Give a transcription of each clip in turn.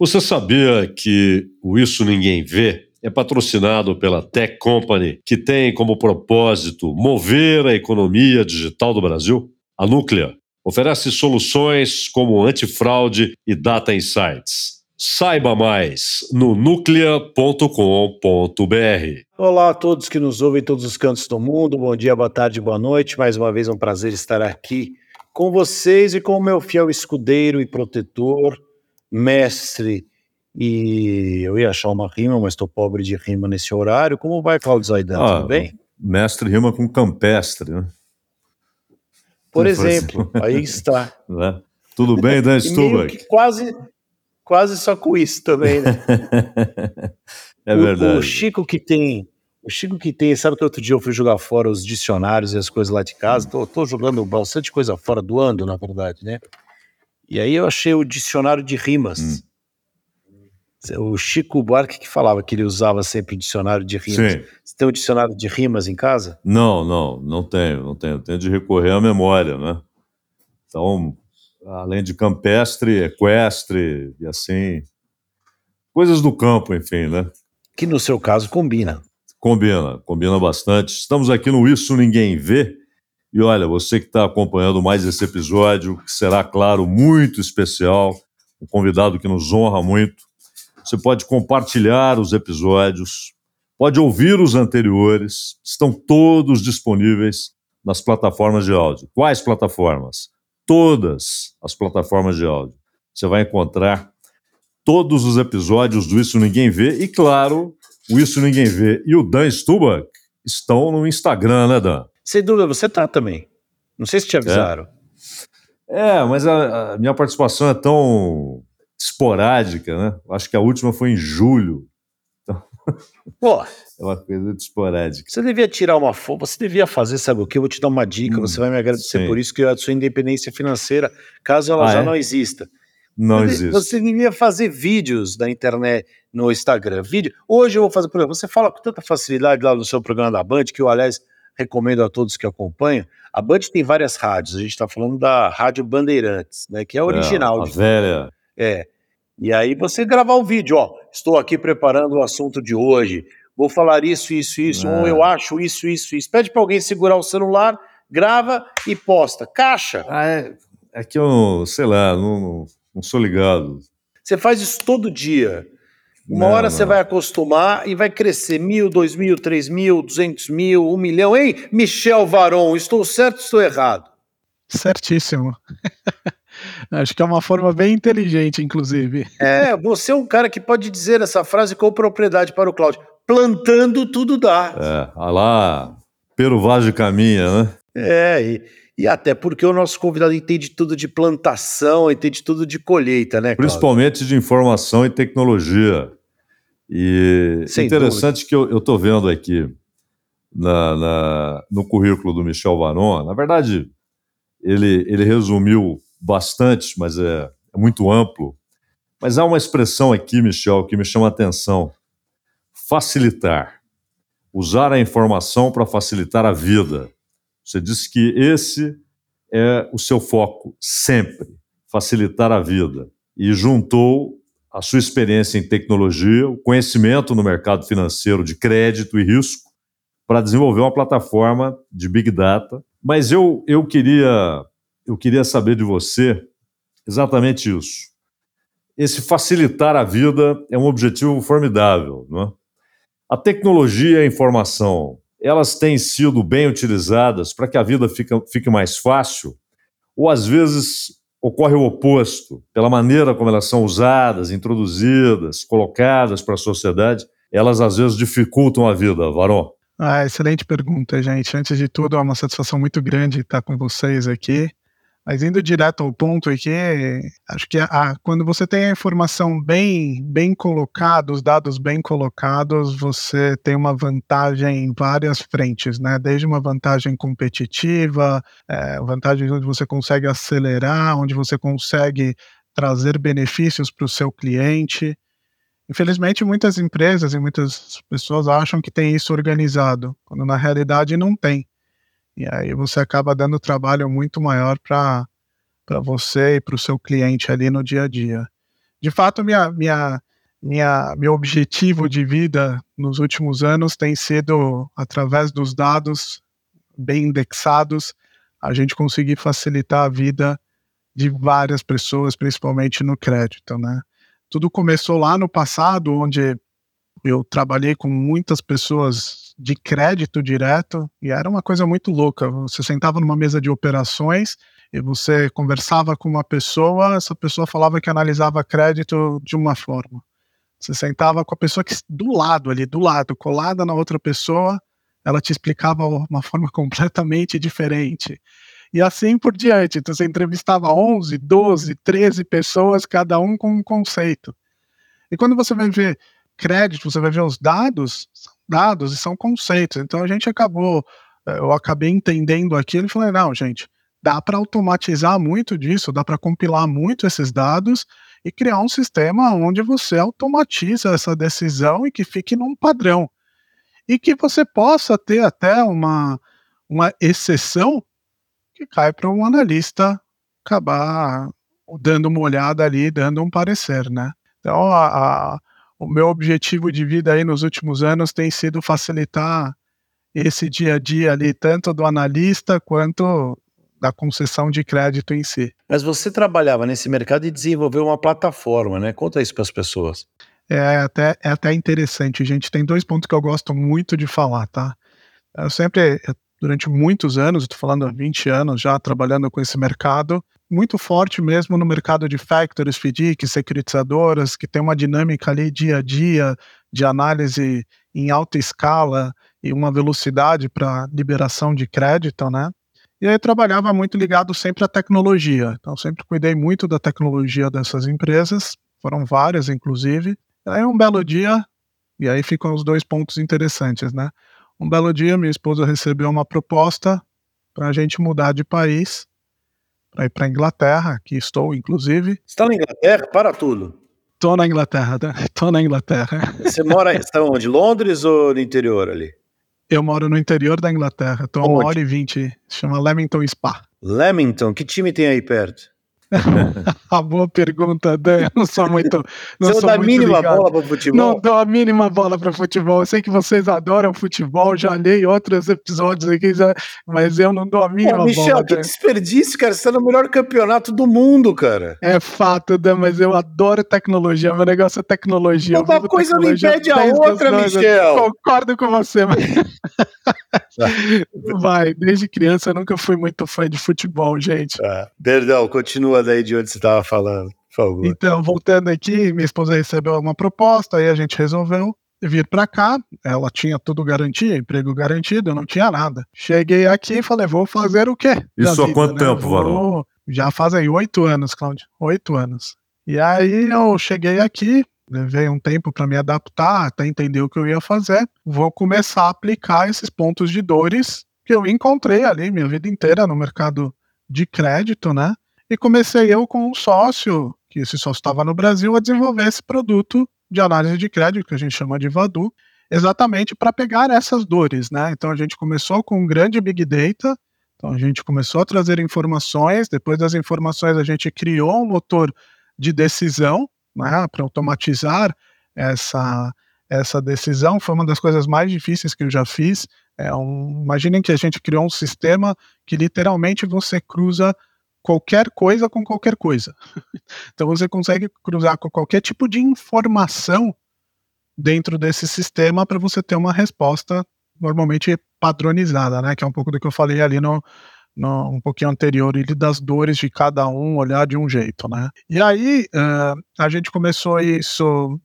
Você sabia que o Isso Ninguém Vê é patrocinado pela Tech Company, que tem como propósito mover a economia digital do Brasil? A Núclea oferece soluções como antifraude e data insights. Saiba mais no núclea.com.br. Olá a todos que nos ouvem em todos os cantos do mundo. Bom dia, boa tarde, boa noite. Mais uma vez é um prazer estar aqui com vocês e com o meu fiel escudeiro e protetor, mestre, e eu ia achar uma rima, mas estou pobre de rima nesse horário. Como vai, Claudio Zaidan? Ah, Tudo bem? Mestre rima com campestre, né? Por exemplo, aí está. Né? Tudo bem, Dan Stubach? Quase, quase só com isso também, né? é verdade. O, Chico que tem o Chico que tem, sabe que outro dia eu fui jogar fora os dicionários e as coisas lá de casa, tô, tô jogando bastante coisa fora, doando, na verdade, né? E aí eu achei o dicionário de rimas. Hum. O Chico Buarque que falava que ele usava sempre o dicionário de rimas. Sim. Você tem um dicionário de rimas em casa? Não, não, não tenho, não tenho. Tenho de recorrer à memória, né? Então, além de campestre, equestre e assim, coisas do campo, enfim, né? Que no seu caso combina. Combina, combina bastante. Estamos aqui no Isso Ninguém Vê, e olha, você que está acompanhando mais esse episódio, que será, claro, muito especial, um convidado que nos honra muito. Você pode compartilhar os episódios, pode ouvir os anteriores, estão todos disponíveis nas plataformas de áudio. Quais plataformas? Todas as plataformas de áudio. Você vai encontrar todos os episódios do Isso Ninguém Vê e, claro, o Isso Ninguém Vê e o Dan Stubach estão no Instagram, né, Dan? Sem dúvida, você tá também. Não sei se te avisaram. É, é mas a, a, minha participação é tão esporádica, né? Acho que a última foi em julho. Então, Pô, é uma coisa esporádica. Você devia tirar uma foto, você devia fazer, sabe o que? Eu vou te dar uma dica, hum, você vai me agradecer sim. por isso, que é a sua independência financeira, caso ela ah, já é? não exista. Não você, existe. Você devia fazer vídeos da internet no Instagram. Vídeo. Hoje eu vou fazer, por exemplo, você fala com tanta facilidade lá no seu programa da Band, que eu, aliás, recomendo a todos que acompanham. A Band tem várias rádios, a gente está falando da Rádio Bandeirantes, né, que é a original. É, a de velha. É. E aí você gravar o vídeo, ó, estou aqui preparando o assunto de hoje, vou falar isso, isso, isso, é. ou eu acho isso, isso, isso. Pede para alguém segurar o celular, grava e posta. Caixa. Ah, é, é que eu, sei lá, não, não sou ligado. Você faz isso todo dia. Uma não, hora você vai acostumar e vai crescer mil, dois mil, três mil, duzentos mil, um milhão. Hein, Michel Varon, estou certo ou estou errado? Certíssimo. Acho que é uma forma bem inteligente, inclusive. É, você é um cara que pode dizer essa frase com propriedade para o Cláudio. Plantando tudo dá. É, olha lá, Pero Vaz de caminha, né? É, e, e até porque o nosso convidado entende tudo de plantação, entende tudo de colheita, né? Cláudio? Principalmente de informação e tecnologia. E Sem interessante dúvida. que eu estou vendo aqui na, na, no currículo do Michel Varon, na verdade, ele, ele resumiu bastante, mas é, é muito amplo. Mas há uma expressão aqui, Michel, que me chama a atenção: facilitar. Usar a informação para facilitar a vida. Você disse que esse é o seu foco sempre, facilitar a vida. E juntou a sua experiência em tecnologia, o conhecimento no mercado financeiro de crédito e risco, para desenvolver uma plataforma de Big Data. Mas eu, eu, queria, eu queria saber de você exatamente isso. Esse facilitar a vida é um objetivo formidável. Não é? A tecnologia e a informação, elas têm sido bem utilizadas para que a vida fique, fique mais fácil? Ou às vezes ocorre o oposto, pela maneira como elas são usadas, introduzidas, colocadas para a sociedade, elas às vezes dificultam a vida, Varão. Ah, excelente pergunta, gente. Antes de tudo, é uma satisfação muito grande estar com vocês aqui. Mas indo direto ao ponto aqui, acho que a, quando você tem a informação bem, bem colocada, os dados bem colocados, você tem uma vantagem em várias frentes, né? Desde uma vantagem competitiva, é, vantagem onde você consegue acelerar, onde você consegue trazer benefícios para o seu cliente. Infelizmente, muitas empresas e muitas pessoas acham que tem isso organizado, quando na realidade não tem. E aí você acaba dando trabalho muito maior para você e para o seu cliente ali no dia a dia. de fato, minha, minha, minha, meu objetivo de vida nos últimos anos tem sido, através dos dados bem indexados, a gente conseguir facilitar a vida de várias pessoas, principalmente no crédito, né? Tudo começou lá no passado, onde eu trabalhei com muitas pessoas de crédito direto e era uma coisa muito louca. Você sentava numa mesa de operações e você conversava com uma pessoa, essa pessoa falava que analisava crédito de uma forma. Você sentava com a pessoa que do lado ali, do lado, colada na outra pessoa, ela te explicava uma forma completamente diferente. E assim por diante. Então você entrevistava 11, 12, 13 pessoas, cada um com um conceito. E quando você vai ver crédito, você vai ver os dados, são dados e são conceitos. Então a gente acabou, eh, eu acabei entendendo aquilo e falei, não, gente, dá para automatizar muito disso, dá para compilar muito esses dados e criar um sistema onde você automatiza essa decisão e que fique num padrão. E que você possa ter até uma, uma exceção que cai para um analista acabar dando uma olhada ali, dando um parecer, né? Então, a, a, o meu objetivo de vida aí nos últimos anos tem sido facilitar esse dia a dia ali, tanto do analista quanto da concessão de crédito em si. Mas você trabalhava nesse mercado e desenvolveu uma plataforma, né? Conta isso para as pessoas. É até, é até interessante, gente. Tem dois pontos que eu gosto muito de falar, tá? Eu sempre, durante muitos anos, estou falando há 20 anos já, trabalhando com esse mercado, muito forte mesmo no mercado de factors, FDIC, securitizadoras, que tem uma dinâmica ali dia a dia de análise em alta escala e uma velocidade para liberação de crédito, né? E aí trabalhava muito ligado sempre à tecnologia. Então sempre cuidei muito da tecnologia dessas empresas, foram várias inclusive. E aí um belo dia, e aí ficam os dois pontos interessantes, né? Um belo dia minha esposa recebeu uma proposta para a gente mudar de país, para ir para a Inglaterra, que estou inclusive. Está na Inglaterra? Para tudo. Estou na Inglaterra, estou na Inglaterra. Você mora, está onde? Londres ou no interior ali? Eu moro no interior da Inglaterra, estou a uma hora e vinte, chama Leamington Spa. Leamington, que time tem aí perto? a boa pergunta, Dan. Eu não sou muito. Não você sou dá a mínima ligado. bola para futebol? Não dou a mínima bola para futebol. Eu sei que vocês adoram futebol, já li outros episódios aqui, já, mas eu não dou a mínima Pô, Michel, bola. Michel, que desperdício, cara. Você tá no melhor campeonato do mundo, cara. É fato, Dan, mas eu adoro tecnologia. Meu negócio é tecnologia. Uma coisa não impede a outra, Michel. Concordo com você, mas. Vai, desde criança eu nunca fui muito fã de futebol, gente. Ah, perdão, continua daí de onde você estava falando, por favor. Então, voltando aqui, minha esposa recebeu uma proposta, aí a gente resolveu vir para cá. Ela tinha tudo garantido, emprego garantido, eu não tinha nada. Cheguei aqui e falei, vou fazer o quê? Isso há quanto né? tempo, Varão? Já fazem oito anos, Cláudio. Oito anos. E aí eu cheguei aqui, levei um tempo para me adaptar, até entender o que eu ia fazer. Vou começar a aplicar esses pontos de dores que eu encontrei ali minha vida inteira no mercado de crédito, né? E comecei eu com um sócio, que esse sócio estava no Brasil, a desenvolver esse produto de análise de crédito, que a gente chama de Vadu, exatamente para pegar essas dores, né? Então a gente começou com um grande Big Data, então a gente começou a trazer informações, depois das informações a gente criou um motor de decisão, né, para automatizar essa, essa decisão. Foi uma das coisas mais difíceis que eu já fiz. É um, imaginem que a gente criou um sistema que literalmente você cruza qualquer coisa com qualquer coisa. então você consegue cruzar com qualquer tipo de informação dentro desse sistema para você ter uma resposta normalmente padronizada, né? Que é um pouco do que eu falei ali no, no, um pouquinho anterior, ele das dores de cada um olhar de um jeito, né? E aí uh, a gente começou isso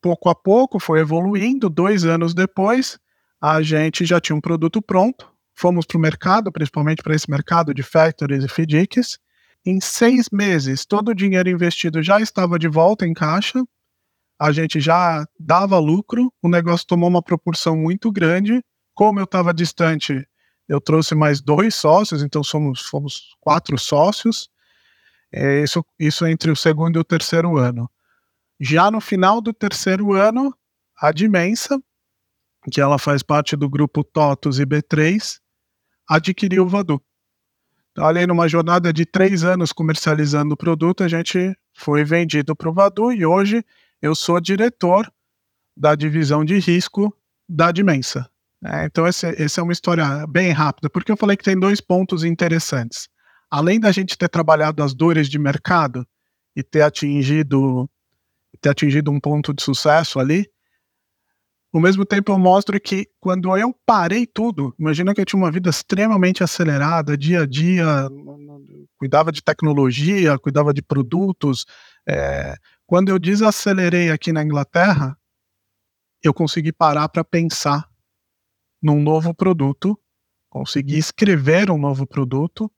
pouco a pouco, foi evoluindo. Dois anos depois, a gente já tinha um produto pronto. Fomos para o mercado, principalmente para esse mercado de factories e FDICs. Em seis meses, todo o dinheiro investido já estava de volta em caixa. A gente já dava lucro. O negócio tomou uma proporção muito grande. Como eu estava distante eu trouxe mais dois sócios, então somos, fomos quatro sócios, é, isso, isso entre o segundo e o terceiro ano. Já no final do terceiro ano, a Dimensa, que ela faz parte do grupo TOTUS e B3, adquiriu o Vadu. Então, ali numa jornada de três anos comercializando o produto, a gente foi vendido para o Vadu e hoje eu sou diretor da divisão de risco da Dimensa. É, então, essa é uma história bem rápida, porque eu falei que tem dois pontos interessantes. Além da gente ter trabalhado as dores de mercado e ter atingido, ter atingido um ponto de sucesso ali, ao mesmo tempo eu mostro que quando eu parei tudo, imagina que eu tinha uma vida extremamente acelerada, dia a dia, cuidava de tecnologia, cuidava de produtos. É, quando eu desacelerei aqui na Inglaterra, eu consegui parar para pensar num novo produto, consegui escrever um novo produto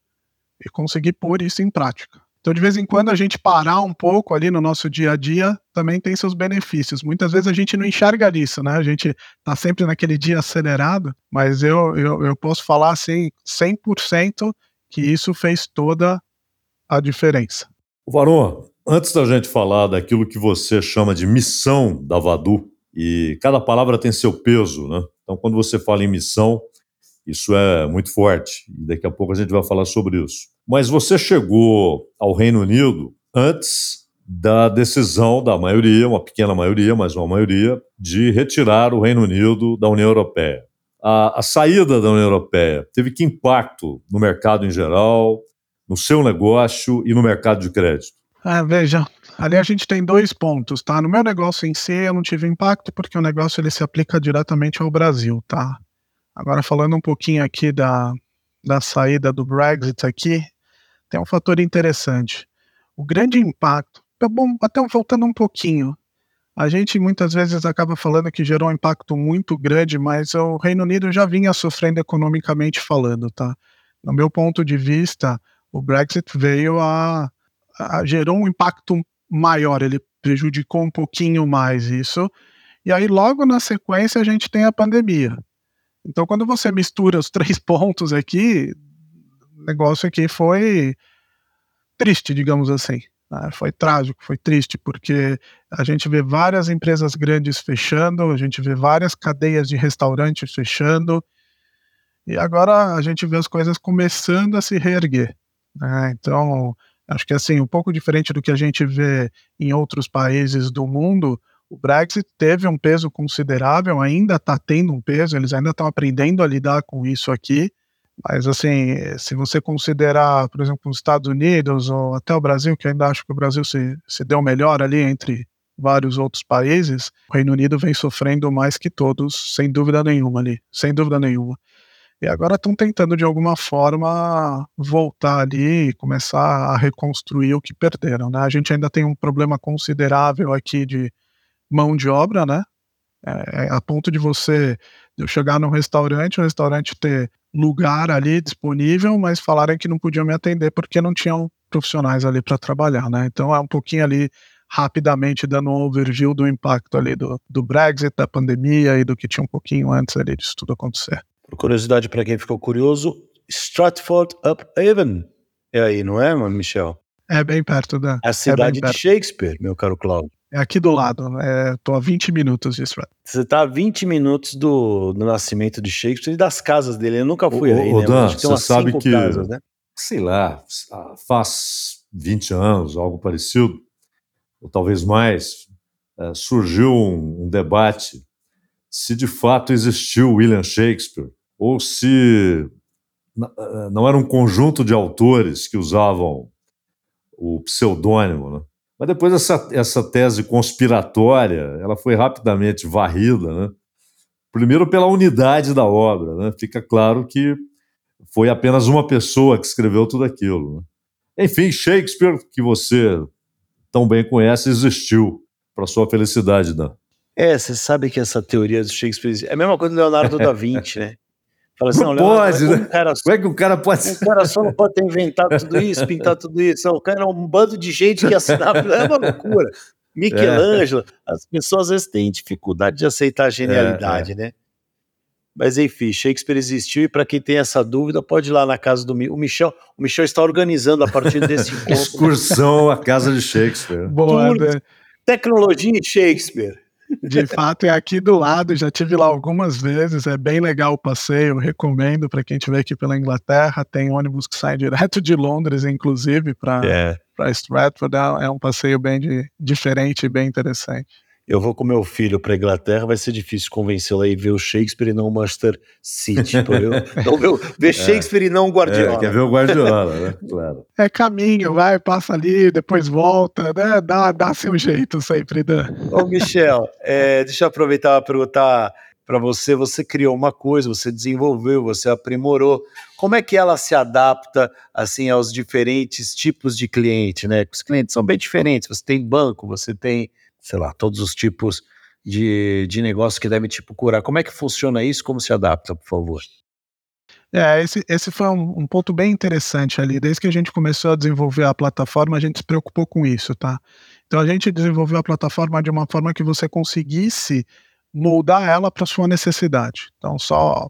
e conseguir pôr isso em prática. Então, de vez em quando, a gente parar um pouco ali no nosso dia a dia também tem seus benefícios. Muitas vezes a gente não enxerga isso, né? A gente está sempre naquele dia acelerado, mas eu, eu, eu posso falar assim, 100% que isso fez toda a diferença. Varão, antes da gente falar daquilo que você chama de missão da Vadu, e cada palavra tem seu peso, né? Então, quando você fala em missão, isso é muito forte. E daqui a pouco a gente vai falar sobre isso. Mas você chegou ao Reino Unido antes da decisão da maioria, uma pequena maioria, mas uma maioria, de retirar o Reino Unido da União Europeia. A, a saída da União Europeia teve que impacto no mercado em geral, no seu negócio e no mercado de crédito? Ah, veja, ali a gente tem dois pontos, tá? No meu negócio em si, eu não tive impacto porque o negócio ele se aplica diretamente ao Brasil, tá? Agora falando um pouquinho aqui da, da saída do Brexit aqui, tem um fator interessante. O grande impacto, é bom, até voltando um pouquinho, a gente muitas vezes acaba falando que gerou um impacto muito grande, mas o Reino Unido já vinha sofrendo economicamente falando, tá? No meu ponto de vista, o Brexit veio a, a gerou um impacto maior, ele prejudicou um pouquinho mais isso. E aí logo na sequência a gente tem a pandemia. Então, quando você mistura os três pontos aqui, o negócio aqui foi triste, digamos assim. Né? Foi trágico, foi triste, porque a gente vê várias empresas grandes fechando, a gente vê várias cadeias de restaurantes fechando, e agora a gente vê as coisas começando a se reerguer. Né? Então, acho que assim, um pouco diferente do que a gente vê em outros países do mundo, o Brexit teve um peso considerável, ainda está tendo um peso, eles ainda estão aprendendo a lidar com isso aqui. Mas, assim, se você considerar, por exemplo, os Estados Unidos ou até o Brasil, que ainda acho que o Brasil se, se deu melhor ali entre vários outros países, o Reino Unido vem sofrendo mais que todos, sem dúvida nenhuma ali, sem dúvida nenhuma. E agora estão tentando, de alguma forma, voltar ali e começar a reconstruir o que perderam, né? A gente ainda tem um problema considerável aqui de mão de obra, né? É, é, a ponto de você chegar num restaurante, o restaurante ter lugar ali disponível, mas falarem que não podiam me atender porque não tinham profissionais ali para trabalhar, né? Então é um pouquinho ali rapidamente dando um overview do impacto ali do, do Brexit, da pandemia e do que tinha um pouquinho antes ali disso tudo acontecer. Por curiosidade para quem ficou curioso, Stratford upon É aí, não é, Michel? É bem perto da. A cidade é de Shakespeare, meu caro Cláudio. É aqui do lado, é, tô a 20 minutos disso. Você está a 20 minutos do, do nascimento de Shakespeare e das casas dele. Eu nunca fui o, aí, o né? Dan, você sabe que, casas, né? sei lá, faz 20 anos, algo parecido, ou talvez mais, é, surgiu um, um debate se de fato existiu William Shakespeare ou se é, não era um conjunto de autores que usavam o pseudônimo, né? Mas depois essa, essa tese conspiratória, ela foi rapidamente varrida, né? Primeiro pela unidade da obra, né? Fica claro que foi apenas uma pessoa que escreveu tudo aquilo. Né? Enfim, Shakespeare, que você tão bem conhece, existiu para sua felicidade, Dan. É, você sabe que essa teoria do Shakespeare é a mesma coisa do Leonardo da Vinci, né? Fala assim, não, não pode, né? Cara, Como é que o cara pode Um cara só não pode ter inventado tudo isso, pintar tudo isso. o cara é um bando de gente que assinava. É uma loucura. Michelangelo, é. as pessoas às vezes têm dificuldade de aceitar a genialidade, é, é. né? Mas enfim, Shakespeare existiu e para quem tem essa dúvida, pode ir lá na casa do o Michel. O Michel está organizando a partir desse encontro. Excursão à casa de Shakespeare. Boa, né? Tecnologia e Shakespeare. De fato, é aqui do lado, já tive lá algumas vezes, é bem legal o passeio, recomendo para quem estiver aqui pela Inglaterra, tem ônibus que sai direto de Londres, inclusive, para é. Stratford, é, é um passeio bem de, diferente e bem interessante eu vou com meu filho para Inglaterra, vai ser difícil convencê-lo a ver o Shakespeare e não o Manchester City. Eu, não, ver, ver é, Shakespeare e não o Guardiola. É, quer ver o Guardiola, né? Claro. É caminho, vai, passa ali, depois volta, né? Dá, dá seu jeito sempre, Dan. Ô, Michel, é, deixa eu aproveitar para perguntar para você. Você criou uma coisa, você desenvolveu, você aprimorou. Como é que ela se adapta assim aos diferentes tipos de cliente, né? Os clientes são bem diferentes. Você tem banco, você tem sei lá, todos os tipos de, de negócio que devem te procurar. Como é que funciona isso? Como se adapta, por favor? É, esse, esse foi um, um, ponto bem interessante ali. Desde que a gente começou a desenvolver a plataforma, a gente se preocupou com isso, tá? Então a gente desenvolveu a plataforma de uma forma que você conseguisse moldar ela para sua necessidade. Então, só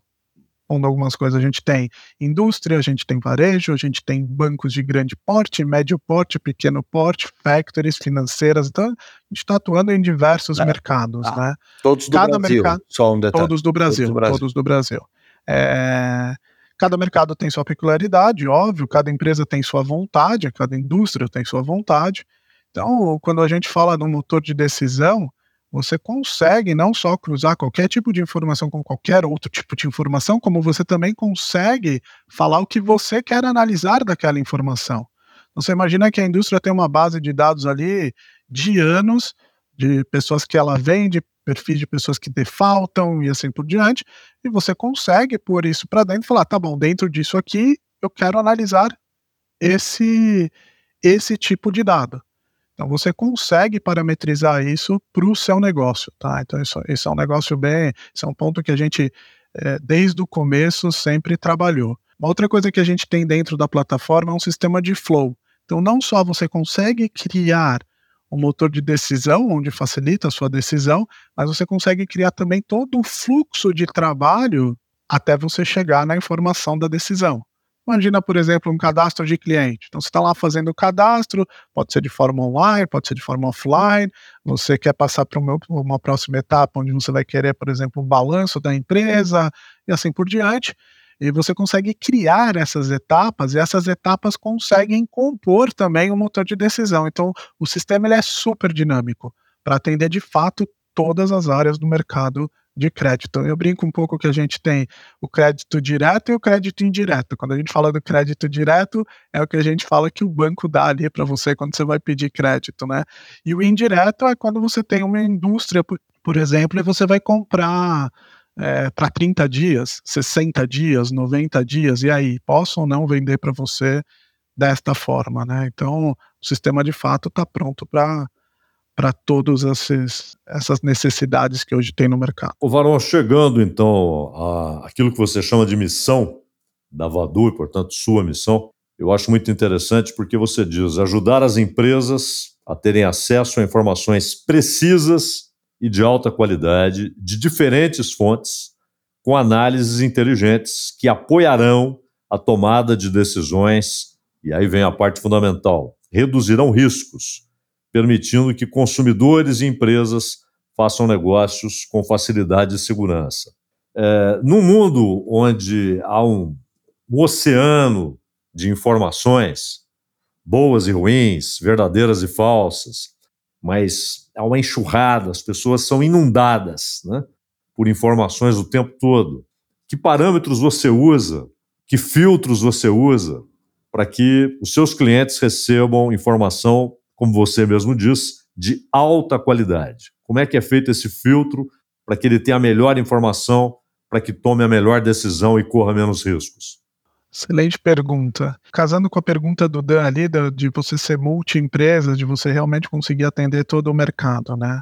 pondo algumas coisas. A gente tem indústria, a gente tem varejo, a gente tem bancos de grande porte, médio porte, pequeno porte, factories financeiras. Então, a gente está atuando em diversos é. mercados. Ah, né? Todos do cada Brasil, mercado, só um detalhe. Todos do Brasil, todos do Brasil. Todos do Brasil. É, cada mercado tem sua peculiaridade, óbvio, cada empresa tem sua vontade, cada indústria tem sua vontade. Então, quando a gente fala no motor de decisão, você consegue não só cruzar qualquer tipo de informação com qualquer outro tipo de informação, como você também consegue falar o que você quer analisar daquela informação. Você imagina que a indústria tem uma base de dados ali de anos, de pessoas que ela vende, perfis de pessoas que defaltam e assim por diante, e você consegue pôr isso para dentro e falar, tá bom, dentro disso aqui eu quero analisar esse esse tipo de dado. Então você consegue parametrizar isso para o seu negócio, tá? Então isso, isso, é um negócio bem, isso é um ponto que a gente é, desde o começo sempre trabalhou. Uma outra coisa que a gente tem dentro da plataforma é um sistema de flow. Então não só você consegue criar um motor de decisão onde facilita a sua decisão, mas você consegue criar também todo o fluxo de trabalho até você chegar na informação da decisão. Imagina, por exemplo, um cadastro de cliente. Então, você está lá fazendo o cadastro, pode ser de forma online, pode ser de forma offline. Você quer passar para uma próxima etapa, onde você vai querer, por exemplo, um balanço da empresa e assim por diante. E você consegue criar essas etapas, e essas etapas conseguem compor também o um motor de decisão. Então, o sistema ele é super dinâmico para atender de fato todas as áreas do mercado de crédito. Eu brinco um pouco que a gente tem o crédito direto e o crédito indireto. Quando a gente fala do crédito direto, é o que a gente fala que o banco dá ali para você quando você vai pedir crédito, né? E o indireto é quando você tem uma indústria, por, por exemplo, e você vai comprar é, para 30 dias, 60 dias, 90 dias, e aí, posso ou não vender para você desta forma, né? Então, o sistema de fato está pronto para para todas essas necessidades que hoje tem no mercado. O Varão, chegando então a aquilo que você chama de missão da Vadu e, portanto, sua missão, eu acho muito interessante porque você diz ajudar as empresas a terem acesso a informações precisas e de alta qualidade de diferentes fontes, com análises inteligentes que apoiarão a tomada de decisões, e aí vem a parte fundamental: reduzirão riscos permitindo que consumidores e empresas façam negócios com facilidade e segurança. É, num mundo onde há um, um oceano de informações, boas e ruins, verdadeiras e falsas, mas há uma enxurrada, as pessoas são inundadas né, por informações o tempo todo. Que parâmetros você usa? Que filtros você usa para que os seus clientes recebam informação como você mesmo diz, de alta qualidade. Como é que é feito esse filtro para que ele tenha a melhor informação, para que tome a melhor decisão e corra menos riscos? Excelente pergunta. Casando com a pergunta do Dan ali, de você ser multi-empresa, de você realmente conseguir atender todo o mercado, né?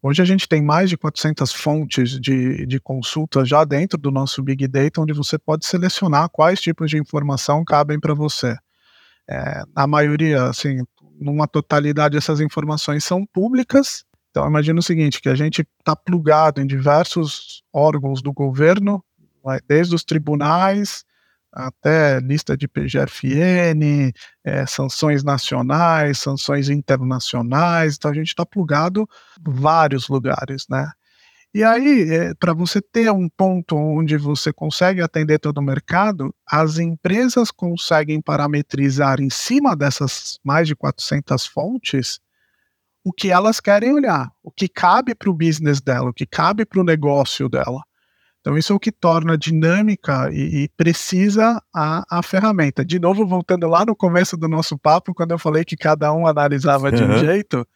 Hoje a gente tem mais de 400 fontes de, de consulta já dentro do nosso Big Data, onde você pode selecionar quais tipos de informação cabem para você. É, a maioria, assim, numa totalidade, essas informações são públicas. Então, imagina o seguinte, que a gente está plugado em diversos órgãos do governo, desde os tribunais, até lista de PGFN, é, sanções nacionais, sanções internacionais, então a gente está plugado vários lugares, né? E aí, é, para você ter um ponto onde você consegue atender todo o mercado, as empresas conseguem parametrizar em cima dessas mais de 400 fontes o que elas querem olhar, o que cabe para o business dela, o que cabe para o negócio dela. Então, isso é o que torna dinâmica e, e precisa a, a, ferramenta. De novo, voltando lá no começo do nosso papo, quando eu falei que cada um analisava de um jeito,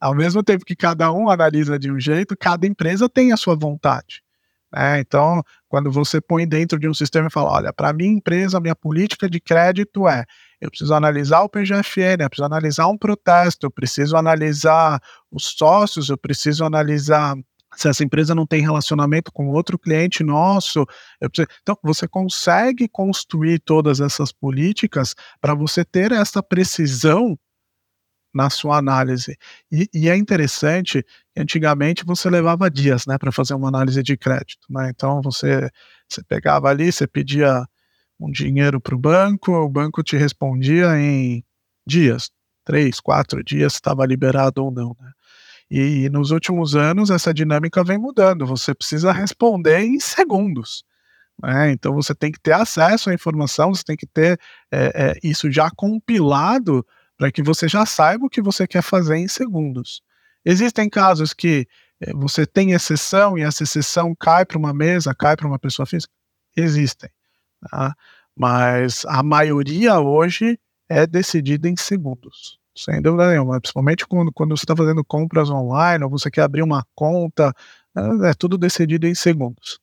ao mesmo tempo que cada um analisa de um jeito, cada empresa tem a sua vontade. Né? Então, quando você põe dentro de um sistema e fala: olha, para minha empresa, minha política de crédito é eu preciso analisar o PGFN, eu preciso analisar um protesto, eu preciso analisar os sócios, eu preciso analisar se essa empresa não tem relacionamento com outro cliente nosso. Preciso... Então, você consegue construir todas essas políticas para você ter essa precisão na sua análise. E, e, é interessante que antigamente você levava dias né, para fazer uma análise de crédito. Né? Então, você, você pegava ali, você pedia um dinheiro para o banco, o banco te respondia em dias, três, quatro dias, estava liberado ou não. Né? E nos últimos anos essa dinâmica vem mudando. Você precisa responder em segundos. Né? Então você tem que ter acesso à informação, você tem que ter é, é, isso já compilado para que você já saiba o que você quer fazer em segundos. Existem casos que é, você tem exceção e essa exceção cai para uma mesa, cai para uma pessoa física? Existem. Tá? Mas a maioria hoje é decidida em segundos. Sem dúvida nenhuma, principalmente quando, quando você está fazendo compras online ou você quer abrir uma conta, é, é tudo decidido em segundos.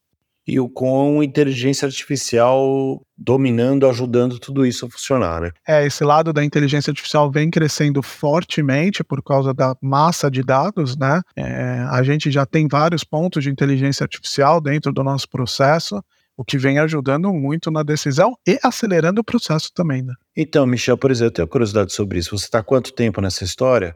E o com inteligência artificial dominando, ajudando tudo isso a funcionar, né? É, esse lado da inteligência artificial vem crescendo fortemente por causa da massa de dados, né? É, a gente já tem vários pontos de inteligência artificial dentro do nosso processo o que vem ajudando muito na decisão e acelerando o processo também, né? Então, Michel, por exemplo, eu tenho curiosidade sobre isso. Você está quanto tempo nessa história?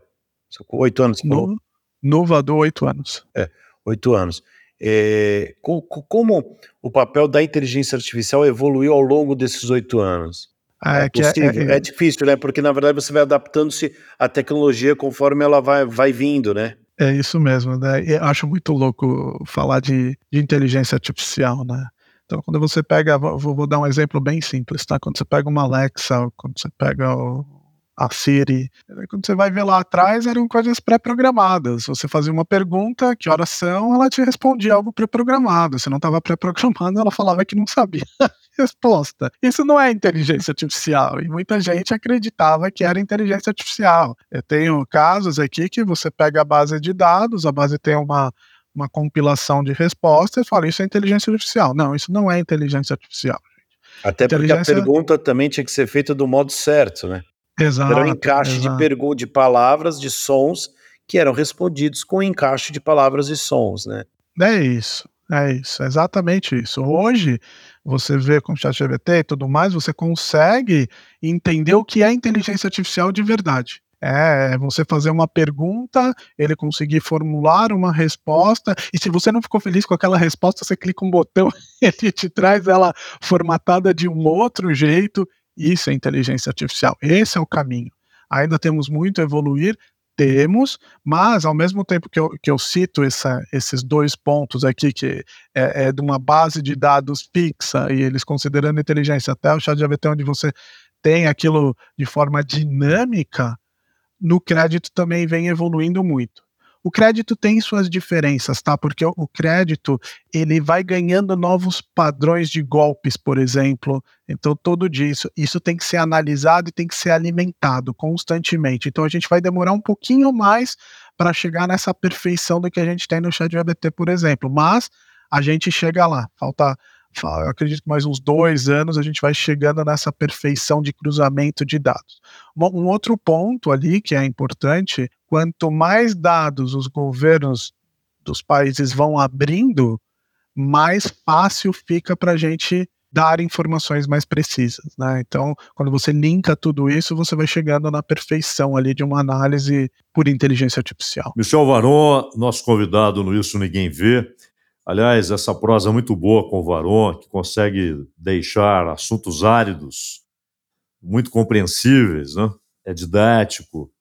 Oito anos? No, no Vadu, oito anos. É, oito anos. É, como o papel da inteligência artificial evoluiu ao longo desses oito anos? Ah, é, é, possível, é, é, é, difícil, né? Porque na verdade você vai adaptando-se à tecnologia conforme ela vai, vai vindo, né? É isso mesmo, né? Eu acho muito louco falar de, de inteligência artificial, né? Então, quando você pega, vou, vou, dar um exemplo bem simples, tá? Quando você pega uma Alexa, quando você pega o, a Siri, quando você vai ver lá atrás, eram coisas pré-programadas. Você fazia uma pergunta, que horas são, ela te respondia algo pré-programado. Se não estava pré-programado, ela falava que não sabia a resposta. Isso não é inteligência artificial, e muita gente acreditava que era inteligência artificial. Eu tenho casos aqui que você pega a base de dados, a base tem uma uma compilação de respostas e fala isso é inteligência artificial. Não, isso não é inteligência artificial. Até porque a pergunta também tinha que ser feita do modo certo, né? Exato. Era um encaixe exato. de perguntas, de palavras, de sons que eram respondidos com encaixe de palavras e sons, né? É isso, é isso, é exatamente isso. Hoje, você vê com o ChatGPT e tudo mais, você consegue entender o que é inteligência artificial de verdade. É, é você fazer uma pergunta, ele conseguir formular uma resposta, e se você não ficou feliz com aquela resposta, você clica um botão, ele te traz ela formatada de um outro jeito. Isso é inteligência artificial. Esse é o caminho. Ainda temos muito a evoluir, temos, mas ao mesmo tempo que eu, que eu cito essa, esses dois pontos aqui, que é, é, de uma base de dados fixa e eles considerando inteligência até o chat de AVT, onde você tem aquilo de forma dinâmica, no crédito também vem evoluindo muito. O crédito tem suas diferenças, tá? Porque o crédito ele vai ganhando novos padrões de golpes, por exemplo. Então, tudo disso, isso tem que ser analisado e tem que ser alimentado constantemente. Então, a gente vai demorar um pouquinho mais para chegar nessa perfeição do que a gente tem no chat GBT, por exemplo. Mas a gente chega lá. Falta eu acredito que mais uns dois anos a gente vai chegando nessa perfeição de cruzamento de dados. Um outro ponto ali que é importante: quanto mais dados os governos dos países vão abrindo, mais fácil fica para a gente dar informações mais precisas, né? Então, quando você linka tudo isso, você vai chegando na perfeição ali de uma análise por inteligência artificial. Michel Varon, nosso convidado no Isso Ninguém Vê, Aliás, essa prosa é muito boa com o Varon, que consegue deixar assuntos áridos muito compreensíveis, né? é didático.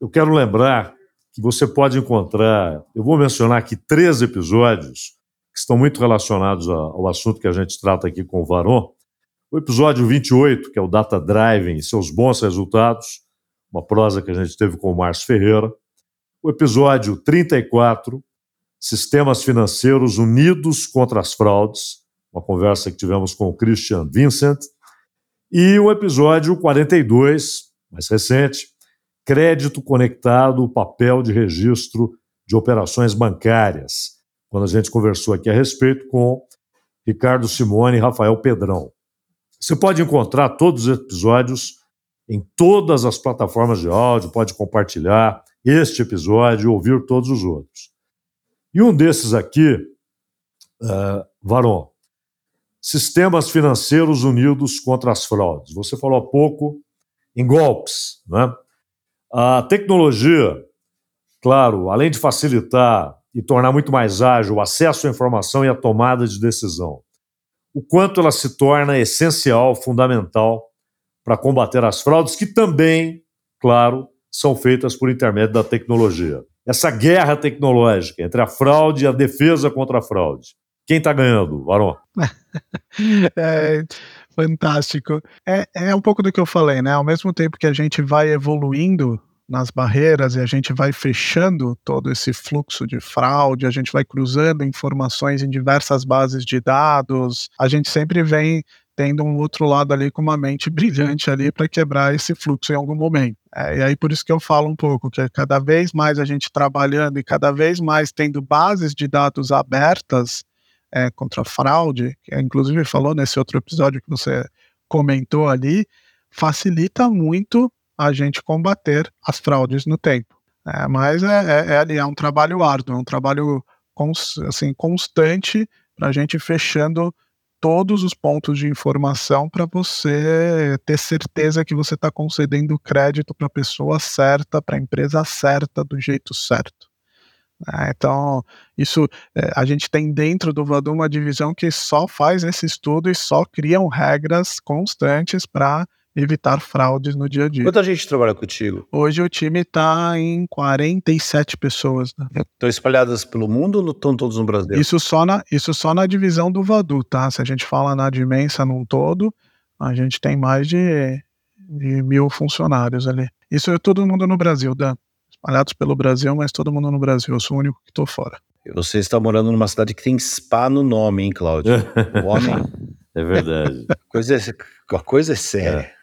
Eu quero lembrar que você pode encontrar, eu vou mencionar aqui três episódios que estão muito relacionados ao assunto que a gente trata aqui com o Varon. O episódio 28, que é o Data Driving e seus bons resultados, uma prosa que a gente teve com o Márcio Ferreira. O episódio 34, Sistemas Financeiros Unidos contra as Fraudes, uma conversa que tivemos com o Christian Vincent. E o episódio 42, mais recente, Crédito Conectado, papel de registro de operações bancárias, quando a gente conversou aqui a respeito com Ricardo Simone e Rafael Pedrão. Você pode encontrar todos os episódios em todas as plataformas de áudio, pode compartilhar este episódio e ouvir todos os outros. E um desses aqui, uh, Varon, Sistemas Financeiros Unidos contra as Fraudes. Você falou há pouco em golpes. Né? A tecnologia, claro, além de facilitar e tornar muito mais ágil o acesso à informação e a tomada de decisão, o quanto ela se torna essencial, fundamental para combater as fraudes, que também, claro, são feitas por intermédio da tecnologia essa guerra tecnológica entre a fraude e a defesa contra a fraude. Quem está ganhando, Varão? é, fantástico. É, é um pouco do que eu falei, né? Ao mesmo tempo que a gente vai evoluindo nas barreiras e a gente vai fechando todo esse fluxo de fraude, a gente vai cruzando informações em diversas bases de dados, a gente sempre vem tendo um outro lado ali com uma mente brilhante ali para quebrar esse fluxo em algum momento. É, e aí por isso que eu falo um pouco que cada vez mais a gente trabalhando e cada vez mais tendo bases de dados abertas é, contra fraude, que inclusive falou nesse outro episódio que você comentou ali, facilita muito a gente combater as fraudes no tempo. É, mas é, é, é, ali, é um trabalho árduo, é um trabalho cons, assim, constante para a gente fechando todos os pontos de informação para você ter certeza que você está concedendo crédito para a pessoa certa, para a empresa certa, do jeito certo. É, então, isso é, a gente tem dentro do Vadu uma divisão que só faz esse estudo e só criam regras constantes para evitar fraudes no dia a dia. Quanta gente trabalha contigo? Hoje o time está em 47 pessoas. Né? Estão espalhadas pelo mundo ou estão todos no Brasil? Isso só, na, isso só na divisão do Vadu, tá? Se a gente fala na Dimensa num todo, a gente tem mais de, de mil funcionários ali. Isso é todo mundo no Brasil, Dan. Espalhados pelo Brasil, mas todo mundo no Brasil. Eu sou o único que estou fora. Você está morando numa cidade que tem spa no nome, hein, Cláudio? O homem. É verdade. A coisa é, a coisa é séria. É.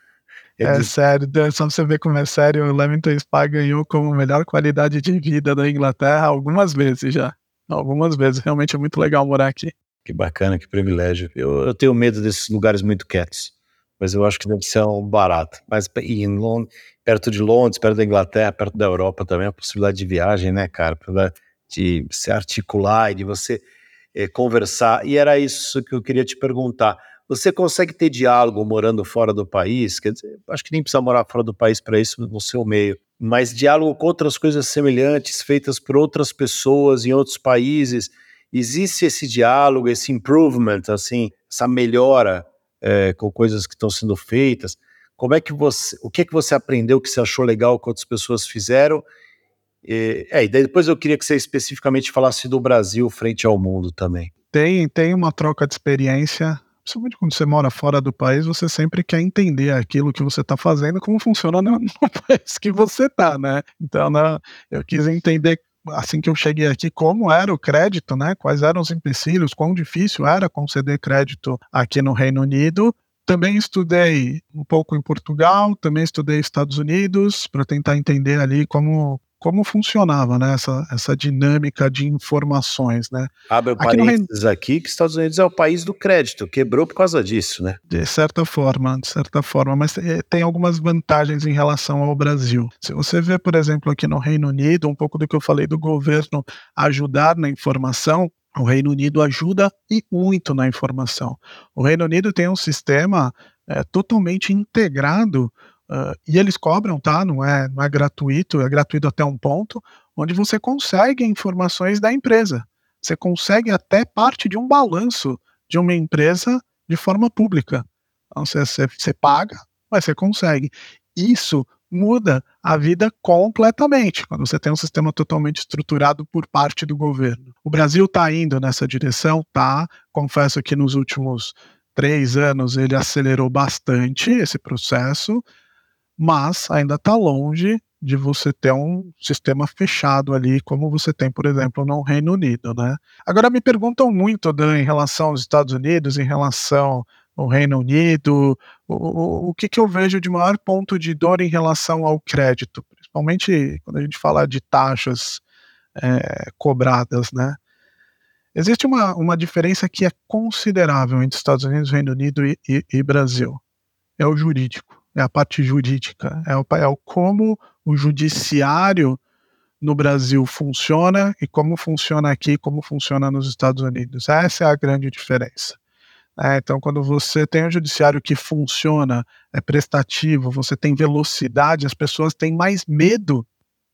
É sério, só pra você ver como é sério, o Leamington Spa ganhou como melhor qualidade de vida da Inglaterra algumas vezes já. Algumas vezes, realmente é muito legal morar aqui. Que bacana, que privilégio. Eu, eu tenho medo desses lugares muito quietos, mas eu acho que deve ser um barato. Mas em Londres, perto de Londres, perto da Inglaterra, perto da Europa também, a possibilidade de viagem, né, cara? De se articular e de você é, conversar. E era isso que eu queria te perguntar você consegue ter diálogo morando fora do país? Quer dizer, acho que nem precisa morar fora do país para isso no seu meio, mas diálogo com outras coisas semelhantes feitas por outras pessoas em outros países. Existe esse diálogo, esse improvement, assim, essa melhora é, com coisas que estão sendo feitas? Como é que você, o que é que você aprendeu que você achou legal que outras pessoas fizeram? E, é, e depois eu queria que você especificamente falasse do Brasil frente ao mundo também. Tem, tem uma troca de experiência principalmente quando você mora fora do país, você sempre quer entender aquilo que você está fazendo, como funciona no, no país que você está, né? Então, né, eu quis entender assim que eu cheguei aqui, como era o crédito, né? Quais eram os empecilhos, quão difícil era conceder crédito aqui no Reino Unido. Também estudei um pouco em Portugal, também estudei Estados Unidos para tentar entender ali como como funcionava né, essa, essa dinâmica de informações. Né? Abre o aqui parênteses Reino... aqui que Estados Unidos é o país do crédito, quebrou por causa disso, né? De certa forma, de certa forma, mas eh, tem algumas vantagens em relação ao Brasil. Se você vê, por exemplo, aqui no Reino Unido, um pouco do que eu falei do governo ajudar na informação, o Reino Unido ajuda e muito na informação. O Reino Unido tem um sistema é, totalmente integrado Uh, e eles cobram, tá? Não é, não é gratuito, é gratuito até um ponto, onde você consegue informações da empresa. você consegue até parte de um balanço de uma empresa de forma pública. Então você, você, você paga, mas você consegue. Isso muda a vida completamente quando você tem um sistema totalmente estruturado por parte do governo. O Brasil está indo nessa direção, tá? Confesso que nos últimos três anos ele acelerou bastante esse processo, mas ainda está longe de você ter um sistema fechado ali, como você tem, por exemplo, no Reino Unido, né? Agora me perguntam muito Dan, em relação aos Estados Unidos, em relação ao Reino Unido, o, o, o que, que eu vejo de maior ponto de dor em relação ao crédito, principalmente quando a gente fala de taxas é, cobradas, né? Existe uma, uma diferença que é considerável entre Estados Unidos, Reino Unido e, e, e Brasil. É o jurídico, é a parte jurídica, é o, é o como o judiciário no Brasil funciona e como funciona aqui, como funciona nos Estados Unidos. Essa é a grande diferença. É, então, quando você tem um judiciário que funciona, é prestativo, você tem velocidade, as pessoas têm mais medo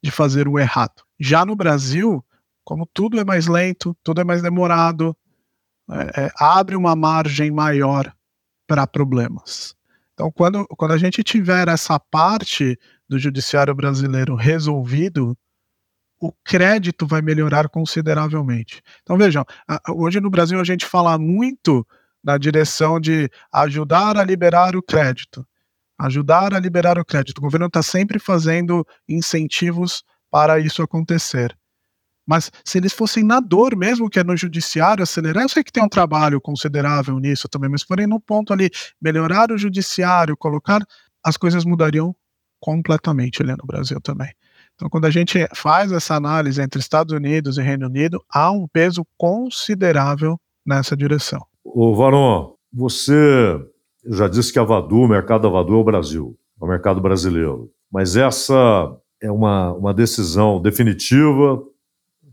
de fazer o errado. Já no Brasil, como tudo é mais lento, tudo é mais demorado, é, é, abre uma margem maior para problemas. Então, quando, quando a gente tiver essa parte do judiciário brasileiro resolvido, o crédito vai melhorar consideravelmente. Então vejam, hoje no Brasil a gente fala muito na direção de ajudar a liberar o crédito, ajudar a liberar o crédito. O governo está sempre fazendo incentivos para isso acontecer. Mas se eles fossem na dor mesmo, que é no judiciário, acelerar, eu sei que tem um trabalho considerável nisso também, mas forem no ponto ali, melhorar o judiciário, colocar, as coisas mudariam completamente ali no Brasil também. Então, quando a gente faz essa análise entre Estados Unidos e Reino Unido, há um peso considerável nessa direção. Ô, Varon, você já disse que a Vadu, o mercado da Vadu é o Brasil, é o mercado brasileiro. Mas essa é uma, uma decisão definitiva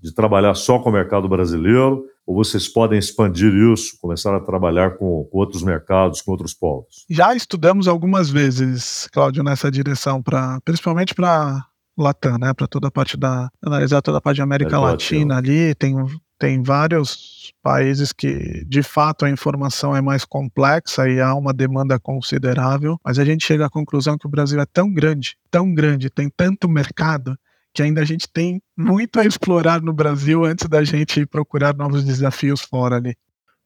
de trabalhar só com o mercado brasileiro ou vocês podem expandir isso, começar a trabalhar com, com outros mercados, com outros povos? Já estudamos algumas vezes, Cláudio, nessa direção, pra, principalmente para Latam, né, para toda a parte da analisar toda a parte da América, Latina, Latina ali, tem tem vários países que de fato a informação é mais complexa e há uma demanda considerável, mas a gente chega à conclusão que o Brasil é tão grande, tão grande, tem tanto mercado que ainda a gente tem muito a explorar no Brasil antes da gente procurar novos desafios fora ali.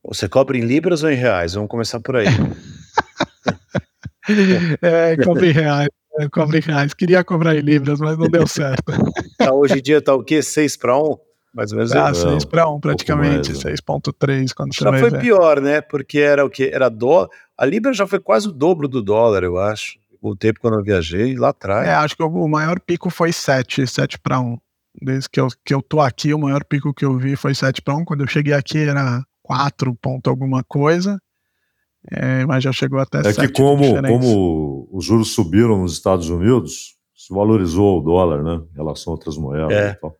Você cobra em libras ou em reais? Vamos começar por aí. é, cobra em reais. É, cobra em reais. Queria cobrar em libras, mas não deu certo. Tá, hoje em dia tá o quê? 6 para 1? Mais ou menos. Ah, 6 para 1 praticamente. Um 6.3 quando você Já foi ver. pior, né? Porque era o quê? Era dó. A libra já foi quase o dobro do dólar, eu acho o tempo quando eu viajei, lá atrás. É, acho que o maior pico foi 7, 7 para 1. Desde que eu, que eu tô aqui, o maior pico que eu vi foi 7 para 1. Quando eu cheguei aqui era 4 ponto alguma coisa. É, mas já chegou até É que como, como os juros subiram nos Estados Unidos, se valorizou o dólar, né? Em relação a outras moedas é. e tal.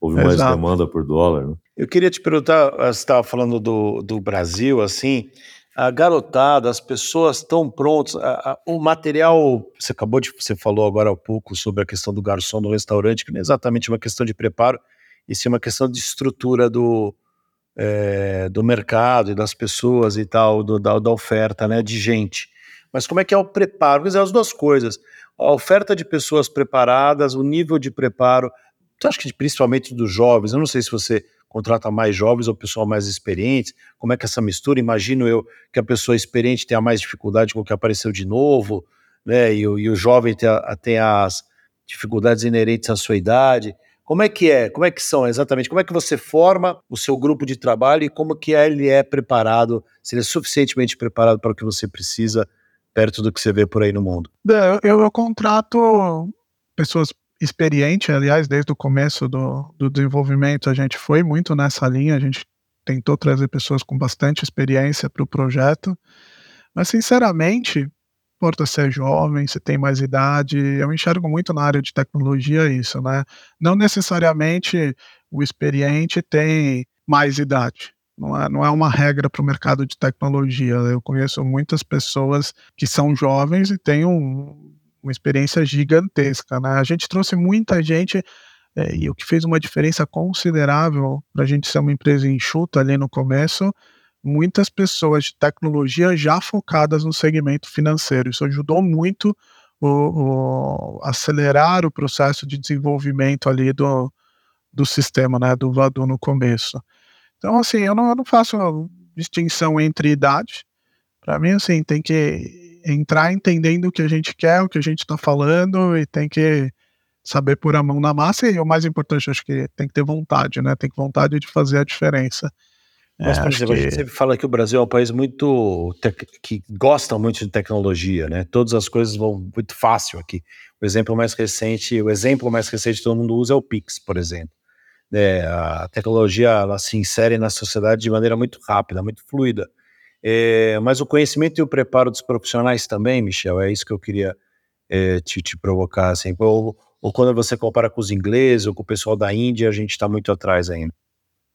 Houve mais Exato. demanda por dólar, né? Eu queria te perguntar, você estava falando do, do Brasil, assim, a garotada, as pessoas estão prontas, a, a, o material, você acabou de, você falou agora há pouco sobre a questão do garçom do restaurante, que não é exatamente uma questão de preparo, e sim uma questão de estrutura do, é, do mercado e das pessoas e tal, do, da, da, oferta, né, de gente. Mas como é que é o preparo? Quer dizer, as duas coisas, a oferta de pessoas preparadas, o nível de preparo, eu acho que principalmente dos jovens, eu não sei se você contrata mais jovens ou pessoal mais experiente? Como é que é essa mistura? Imagino eu que a pessoa experiente tenha mais dificuldade com o que apareceu de novo, né? E, e o jovem tem, as dificuldades inerentes à sua idade. Como é que é? Como é que são exatamente? Como é que você forma o seu grupo de trabalho e como que ele é preparado? Se ele é suficientemente preparado para o que você precisa perto do que você vê por aí no mundo? Eu, eu contrato pessoas experiente, aliás, desde o começo do, do desenvolvimento, a gente foi muito nessa linha, a gente tentou trazer pessoas com bastante experiência para o projeto, mas sinceramente, importa ser jovem, se tem mais idade, eu enxergo muito na área de tecnologia isso, né? Não necessariamente o experiente tem mais idade. Não é, não é uma regra para o mercado de tecnologia. Eu conheço muitas pessoas que são jovens e têm um, uma experiência gigantesca, né? A gente trouxe muita gente é, e o que fez uma diferença considerável para a gente ser uma empresa enxuta ali no começo, muitas pessoas de tecnologia já focadas no segmento financeiro. Isso ajudou muito o, o acelerar o processo de desenvolvimento ali do, do sistema, né, do Vadu no começo. Então, assim, eu não, eu não faço distinção entre idade. Para mim, assim, tem que entrar entendendo o que a gente quer, o que a gente está falando e tem que saber pôr a mão na massa e o mais importante, acho que tem que ter vontade, né? Tem que vontade de fazer a diferença. Mas, é, por exemplo, que... a gente sempre fala que o Brasil é um país muito que gosta muito de tecnologia, né? Todas as coisas vão muito fácil aqui. O exemplo mais recente, o exemplo mais recente que todo mundo usa é o Pix, por exemplo. É, a tecnologia ela se insere na sociedade de maneira muito rápida, muito fluida. É, mas o conhecimento e o preparo dos profissionais também, Michel, é isso que eu queria é, te, te, provocar. Assim, ou, ou quando você compara com os ingleses ou com o pessoal da Índia, a gente está muito atrás ainda.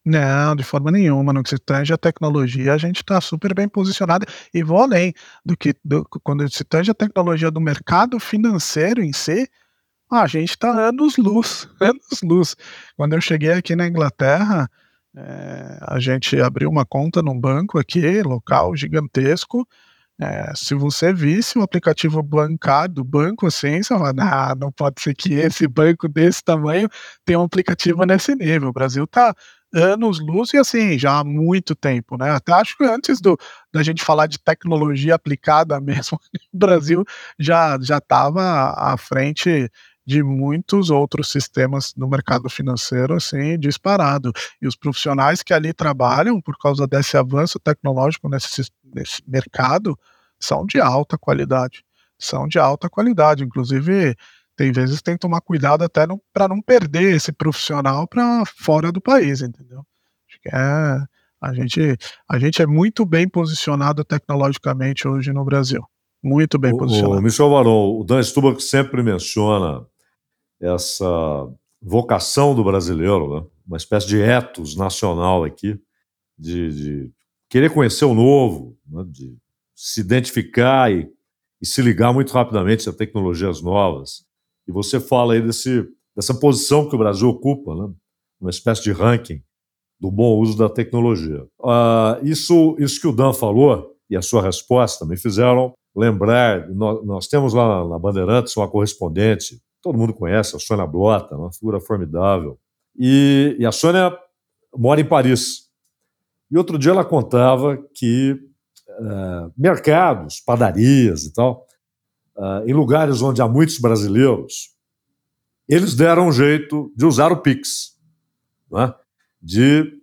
Não, de forma nenhuma. No que se tange a tecnologia, a gente está super bem posicionado. E vou além do que do, quando se tange a tecnologia do mercado financeiro em si, a gente está anos luz, anos luz. Quando eu cheguei aqui na Inglaterra, é, a gente abriu uma conta num banco aqui, local gigantesco. É, se você visse o aplicativo bancário do banco assim, você fala, não pode ser que esse banco desse tamanho tenha um aplicativo nesse nível. O Brasil está anos luz e assim, já há muito tempo, né? Até acho que antes do, da gente falar de tecnologia aplicada mesmo, o Brasil já estava à frente de muitos outros sistemas no mercado financeiro, assim, disparado. E os profissionais que ali trabalham, por causa desse avanço tecnológico nesse, nesse mercado, são de alta qualidade. São de alta qualidade. Inclusive, tem vezes tem que tomar cuidado até para não perder esse profissional para fora do país, entendeu? Acho que é. A gente, a gente é muito bem posicionado tecnologicamente hoje no Brasil. Muito bem posicionado. O, o Michel Varon, o Dan Stubach sempre menciona essa vocação do brasileiro, né? uma espécie de ethos nacional aqui, de, de querer conhecer o novo, né? de se identificar e, e, se ligar muito rapidamente a tecnologias novas. E você fala aí desse, dessa posição que o Brasil ocupa, né? uma espécie de ranking do bom uso da tecnologia. Uh, isso, isso que o Dan falou e a sua resposta me fizeram lembrar. Nós, nós temos lá na Bandeirantes uma correspondente todo mundo conhece, a Sônia Blota, uma figura formidável. E, e, a Sônia mora em Paris. E outro dia ela contava que uh, mercados, padarias e tal, uh, em lugares onde há muitos brasileiros, eles deram um jeito de usar o Pix, né? de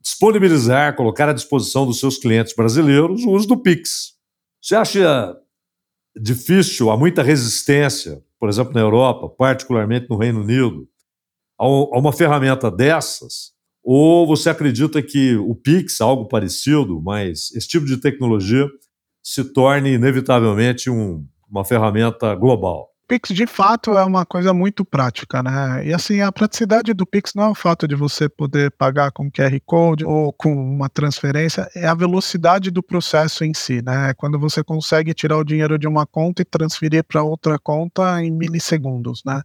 disponibilizar, colocar à disposição dos seus clientes brasileiros o uso do Pix. Você acha difícil, há muita resistência por exemplo, na Europa, particularmente no Reino Unido, a uma ferramenta dessas? Ou você acredita que o Pix, algo parecido, mas esse tipo de tecnologia se torne inevitavelmente um, uma ferramenta global? Pix de fato é uma coisa muito prática, né? E assim, a praticidade do Pix não é o fato de você poder pagar com QR Code ou com uma transferência, é a velocidade do processo em si, né? Quando você consegue tirar o dinheiro de uma conta e transferir para outra conta em milissegundos, né?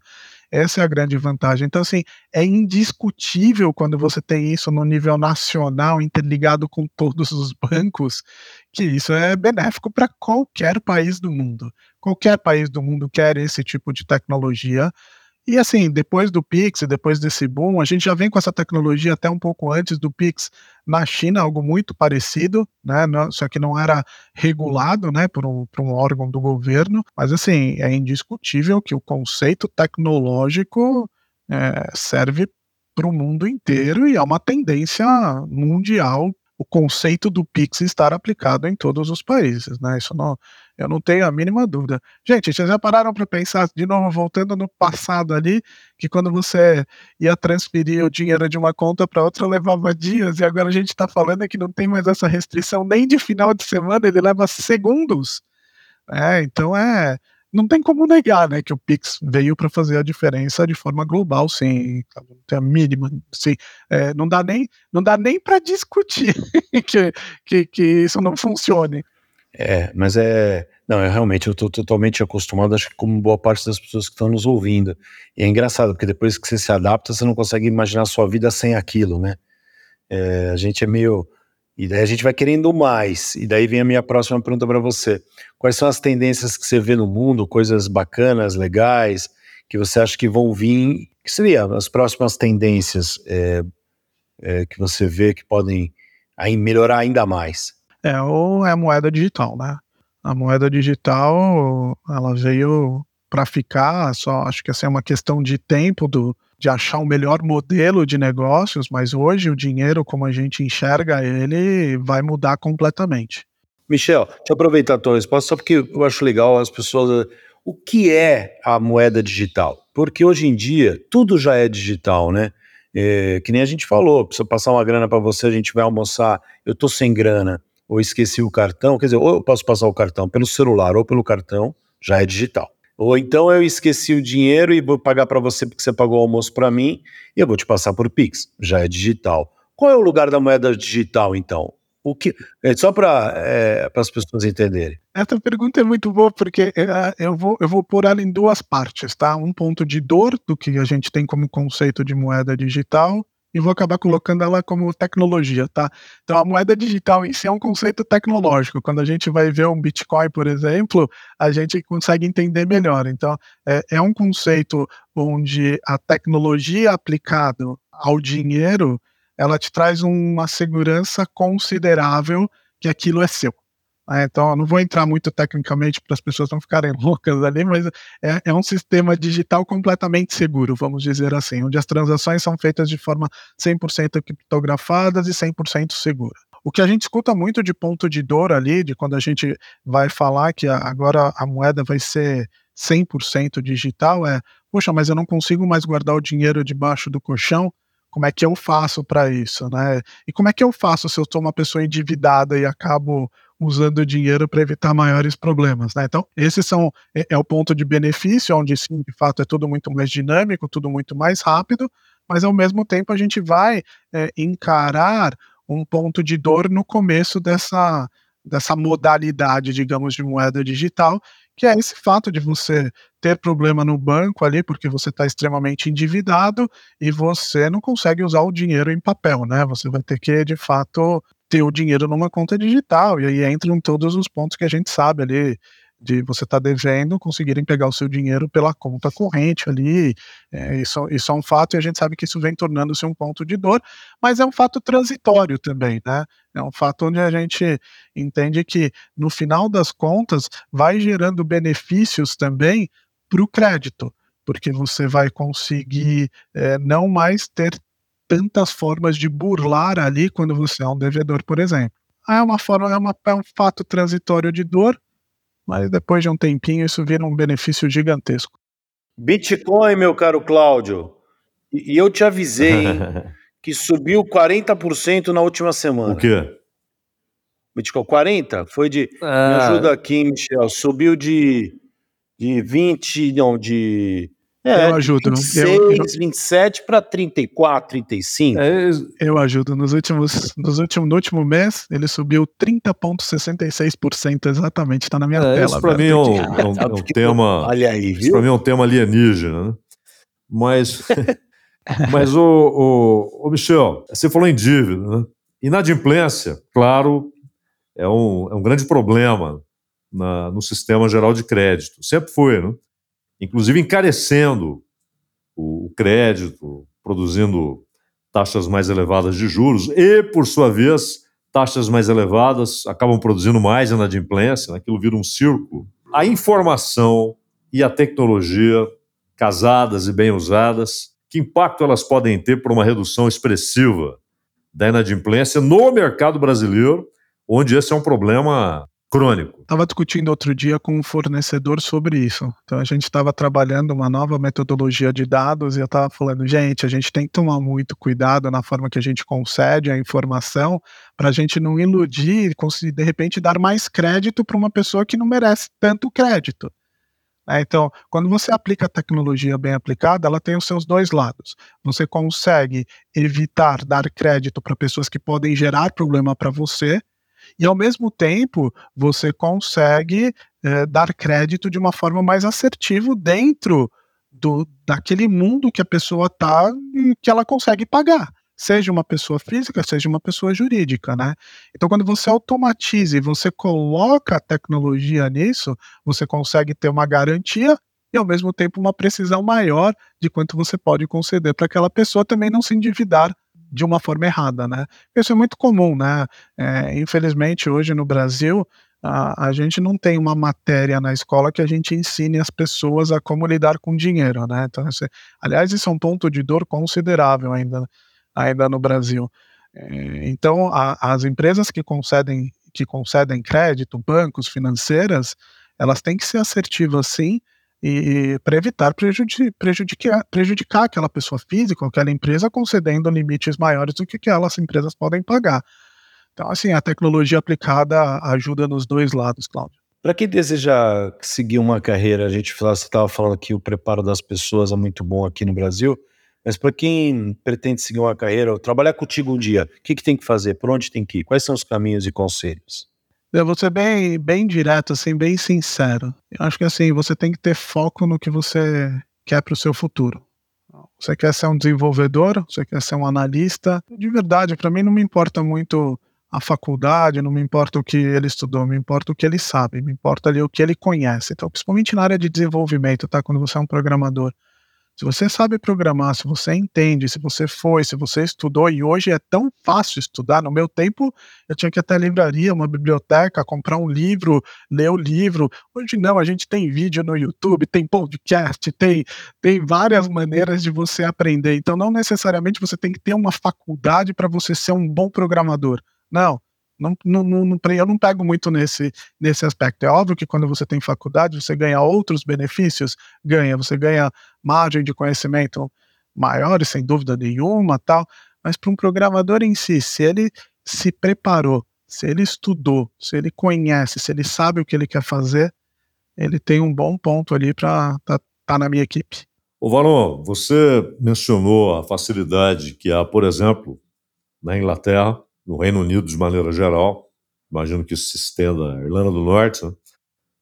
Essa é a grande vantagem. Então, assim, é indiscutível quando você tem isso no nível nacional, interligado com todos os bancos, que isso é benéfico para qualquer país do mundo. Qualquer país do mundo quer esse tipo de tecnologia. E assim, depois do Pix, depois desse boom, a gente já vem com essa tecnologia até um pouco antes do Pix na China, algo muito parecido, né? Só que não era regulado, né, por um, por um órgão do governo. Mas assim, é indiscutível que o conceito tecnológico é, serve para o mundo inteiro e é uma tendência mundial o conceito do Pix estar aplicado em todos os países, né? Isso não, eu não tenho a mínima dúvida. Gente, vocês já pararam para pensar, de novo, voltando no passado ali, que quando você ia transferir o dinheiro de uma conta para outra levava dias, e agora a gente está falando que não tem mais essa restrição nem de final de semana, ele leva segundos. É, então é não tem como negar, né, que o Pix veio para fazer a diferença de forma global, sim, não tem a mínima, sim, é, não dá nem, não dá nem para discutir que, que, que isso não funcione. É, mas é Não, eu realmente eu estou totalmente acostumado, acho que como boa parte das pessoas que estão nos ouvindo. E é engraçado, porque depois que você se adapta, você não consegue imaginar a sua vida sem aquilo, né? É, a gente é meio. E daí a gente vai querendo mais. E daí vem a minha próxima pergunta para você. Quais são as tendências que você vê no mundo, coisas bacanas, legais, que você acha que vão vir? Que seria as próximas tendências é, é, que você vê que podem aí melhorar ainda mais? É, ou é a moeda digital, né? A moeda digital, ela veio para ficar, só acho que essa é uma questão de tempo do, de achar um melhor modelo de negócios, mas hoje o dinheiro, como a gente enxerga ele, vai mudar completamente. Michel, deixa eu aproveitar a tua resposta, só porque eu acho legal as pessoas. O que é a moeda digital? Porque hoje em dia tudo já é digital, né? É, que nem a gente falou, se eu passar uma grana para você, a gente vai almoçar, eu tô sem grana, ou esqueci o cartão, quer dizer, ou eu posso passar o cartão pelo celular ou pelo cartão, já é digital. Ou então eu esqueci o dinheiro e vou pagar para você porque você pagou o almoço para mim e eu vou te passar por Pix, já é digital. Qual é o lugar da moeda digital então? O que, é só para é, as pessoas entenderem. Essa pergunta é muito boa porque é, eu vou, eu vou pôr ela em duas partes, tá? Um ponto de dor do que a gente tem como conceito de moeda digital e vou acabar colocando ela como tecnologia, tá? Então a moeda digital em si é um conceito tecnológico. Quando a gente vai ver um Bitcoin, por exemplo, a gente consegue entender melhor. Então é, é um conceito onde a tecnologia aplicada ao dinheiro ela te traz uma segurança considerável que aquilo é seu. É, então, não vou entrar muito tecnicamente para as pessoas não ficarem loucas ali, mas é, é, um sistema digital completamente seguro, vamos dizer assim, onde as transações são feitas de forma 100% criptografadas e 100% segura. O que a gente escuta muito de ponto de dor ali, de quando a gente vai falar que agora a moeda vai ser 100% digital, é, poxa, mas eu não consigo mais guardar o dinheiro debaixo do colchão, como é que eu faço para isso, né? E como é que eu faço se eu sou uma pessoa endividada e acabo usando dinheiro para evitar maiores problemas, né? Então, esses são é, é, o ponto de benefício, onde sim, de fato, é tudo muito mais dinâmico, tudo muito mais rápido, mas ao mesmo tempo a gente vai é, encarar um ponto de dor no começo dessa dessa modalidade, digamos, de moeda digital, que é esse fato de você ter problema no banco ali, porque você está extremamente endividado e você não consegue usar o dinheiro em papel, né? Você vai ter que, de fato, ter o dinheiro numa conta digital. E aí entram todos os pontos que a gente sabe ali de você estar tá devendo, conseguirem pegar o seu dinheiro pela conta corrente ali. É, isso, isso é um fato e a gente sabe que isso vem tornando-se um ponto de dor, mas é um fato transitório também, né? É um fato onde a gente entende que, no final das contas, vai gerando benefícios também para o crédito, porque você vai conseguir é, não mais ter tantas formas de burlar ali quando você é um devedor, por exemplo. É uma forma, é, uma, é um fato transitório de dor, mas depois de um tempinho isso vira um benefício gigantesco. Bitcoin, meu caro Cláudio, e, e eu te avisei hein, que subiu 40% na última semana. O quê? Bitcoin 40? Foi de. Ah. Me ajuda aqui, Michel. Subiu de, de 20, não, de é, eu ajudo. 26, eu, eu, 27 para 34, 35. É, eu ajudo. Nos últimos, nos últimos, no último mês, ele subiu 30,66% exatamente. Está na minha é, tela. Isso para mim é um, é um, é um tema. Olha aí, viu? Isso para mim é um tema alienígena, né? Mas, mas o, o, o, Michel, você falou em dívida, né? Inadimplência, claro, é um, é um grande problema na, no sistema geral de crédito. Sempre foi, né? Inclusive encarecendo o crédito, produzindo taxas mais elevadas de juros e, por sua vez, taxas mais elevadas acabam produzindo mais inadimplência, né? aquilo vira um circo. A informação e a tecnologia, casadas e bem usadas, que impacto elas podem ter por uma redução expressiva da inadimplência no mercado brasileiro, onde esse é um problema crônico. Estava discutindo outro dia com um fornecedor sobre isso. Então a gente estava trabalhando uma nova metodologia de dados e eu estava falando, gente, a gente tem que tomar muito cuidado na forma que a gente concede a informação para a gente não iludir e de repente dar mais crédito para uma pessoa que não merece tanto crédito. É, então, quando você aplica a tecnologia bem aplicada, ela tem os seus dois lados. Você consegue evitar dar crédito para pessoas que podem gerar problema para você, e ao mesmo tempo você consegue é, dar crédito de uma forma mais assertiva dentro do, daquele mundo que a pessoa está e que ela consegue pagar seja uma pessoa física, seja uma pessoa jurídica, né? Então, quando você automatiza e você coloca a tecnologia nisso, você consegue ter uma garantia e, ao mesmo tempo, uma precisão maior de quanto você pode conceder para aquela pessoa também não se endividar de uma forma errada, né? Isso é muito comum, né? É, infelizmente, hoje no Brasil, a, a, gente não tem uma matéria na escola que a gente ensine as pessoas a como lidar com dinheiro, né? Então, esse, aliás, isso é um ponto de dor considerável ainda ainda no Brasil. É, então, a, as empresas que concedem, que concedem crédito, bancos, financeiras, elas têm que ser assertivas sim, e para evitar prejudi prejudicar, prejudicar aquela pessoa física ou aquela empresa concedendo limites maiores do que aquelas empresas podem pagar. Então, assim, a tecnologia aplicada ajuda nos dois lados, Cláudio. Para quem deseja seguir uma carreira, a gente estava falando que o preparo das pessoas é muito bom aqui no Brasil. Mas para quem pretende seguir uma carreira ou trabalhar contigo um dia, o que, que tem que fazer? Por onde tem que ir? Quais são os caminhos e conselhos? Eu vou ser bem, bem direto, assim, bem sincero. Eu acho que assim, você tem que ter foco no que você quer para o seu futuro. Você quer ser um desenvolvedor? Você quer ser um analista? De verdade, para mim não me importa muito a faculdade, não me importa o que ele estudou, me importa o que ele sabe, me importa ali o que ele conhece. Então, principalmente na área de desenvolvimento, tá? Quando você é um programador. Se você sabe programar, se você entende, se você foi, se você estudou, e hoje é tão fácil estudar. No meu tempo, eu tinha que ir até a livraria, uma biblioteca, comprar um livro, ler o livro. Hoje não, a gente tem vídeo no YouTube, tem podcast, tem, tem várias maneiras de você aprender. Então, não necessariamente você tem que ter uma faculdade para você ser um bom programador. Não. Não, não, não, eu não pego muito nesse, nesse aspecto. É óbvio que quando você tem faculdade, você ganha outros benefícios, ganha, você ganha margem de conhecimento maiores, sem dúvida nenhuma, tal. Mas para um programador em si, se ele se preparou, se ele estudou, se ele conhece, se ele sabe o que ele quer fazer, ele tem um bom ponto ali para estar tá, tá na minha equipe. Ô Valon, você mencionou a facilidade que há, por exemplo, na Inglaterra, no Reino Unido de maneira geral, imagino que isso se estenda à Irlanda do Norte, né?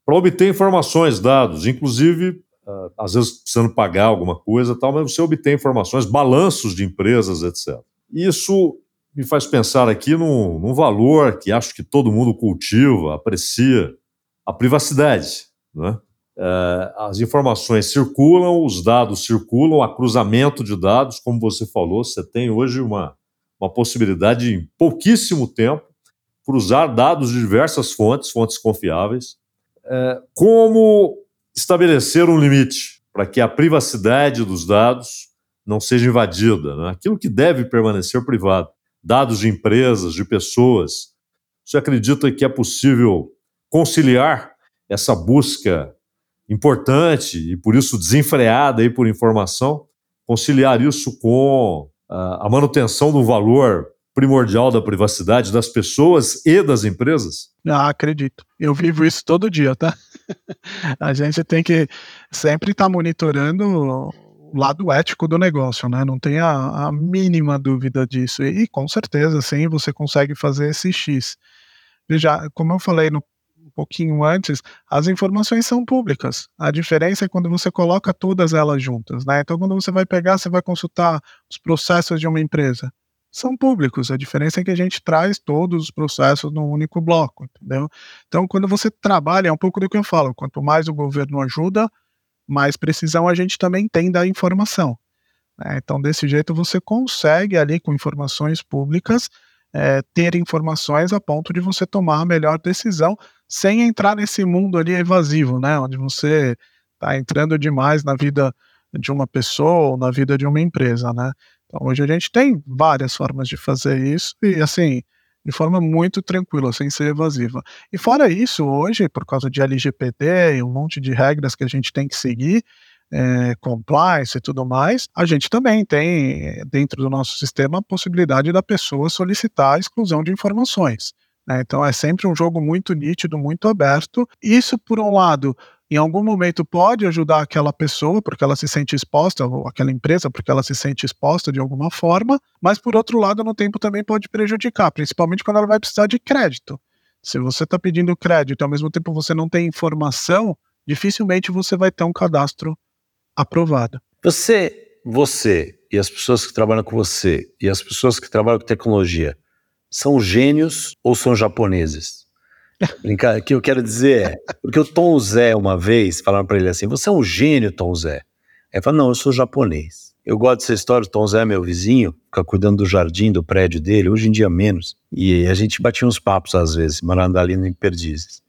para obter informações, dados, inclusive, uh, às vezes precisando pagar alguma coisa tal, mas você obtém informações, balanços de empresas, etc. Isso me faz pensar aqui num, num valor que acho que todo mundo cultiva, aprecia, a privacidade. Né? Uh, as informações circulam, os dados circulam, há cruzamento de dados, como você falou, você tem hoje uma uma possibilidade em pouquíssimo tempo cruzar dados de diversas fontes, fontes confiáveis. É, como estabelecer um limite para que a privacidade dos dados não seja invadida, né? aquilo que deve permanecer privado, dados de empresas, de pessoas. Você acredita que é possível conciliar essa busca importante e por isso desenfreada aí por informação, conciliar isso com a manutenção do valor primordial da privacidade das pessoas e das empresas? Ah, acredito. Eu vivo isso todo dia, tá? a gente tem que sempre estar tá monitorando o lado ético do negócio, né? Não tem a, a mínima dúvida disso. E, e, com certeza, sim, você consegue fazer esse X. Veja, como eu falei no pouquinho antes, as informações são públicas. A diferença é quando você coloca todas elas juntas, né? Então, quando você vai pegar, você vai consultar os processos de uma empresa. São públicos, a diferença é que a gente traz todos os processos num único bloco, entendeu? Então, quando você trabalha, é um pouco do que eu falo, quanto mais o governo ajuda, mais precisão a gente também tem da informação. Né? Então, desse jeito, você consegue ali, com informações públicas, é, ter informações a ponto de você tomar a melhor decisão sem entrar nesse mundo ali evasivo, né? Onde você está entrando demais na vida de uma pessoa ou na vida de uma empresa, né? Então hoje a gente tem várias formas de fazer isso e assim de forma muito tranquila, sem ser evasiva. E fora isso, hoje, por causa de LGPD e um monte de regras que a gente tem que seguir, é, compliance e tudo mais, a gente também tem dentro do nosso sistema a possibilidade da pessoa solicitar a exclusão de informações. Né? Então é sempre um jogo muito nítido, muito aberto. Isso, por um lado, em algum momento pode ajudar aquela pessoa, porque ela se sente exposta, ou aquela empresa, porque ela se sente exposta de alguma forma, mas por outro lado, no tempo também pode prejudicar, principalmente quando ela vai precisar de crédito. Se você está pedindo crédito e ao mesmo tempo você não tem informação, dificilmente você vai ter um cadastro aprovado. Você, você e as pessoas que trabalham com você e as pessoas que trabalham com tecnologia são gênios ou são japoneses? Brincar, o que eu quero dizer é, porque o Tom Zé uma vez falaram para ele assim: "Você é um gênio, Tom Zé". Ele falou: "Não, eu sou japonês". Eu gosto dessa história, o Tom Zé é meu vizinho, fica cuidando do jardim do prédio dele, hoje em dia menos. E a gente batia uns papos às vezes, morando ali em Perdizes.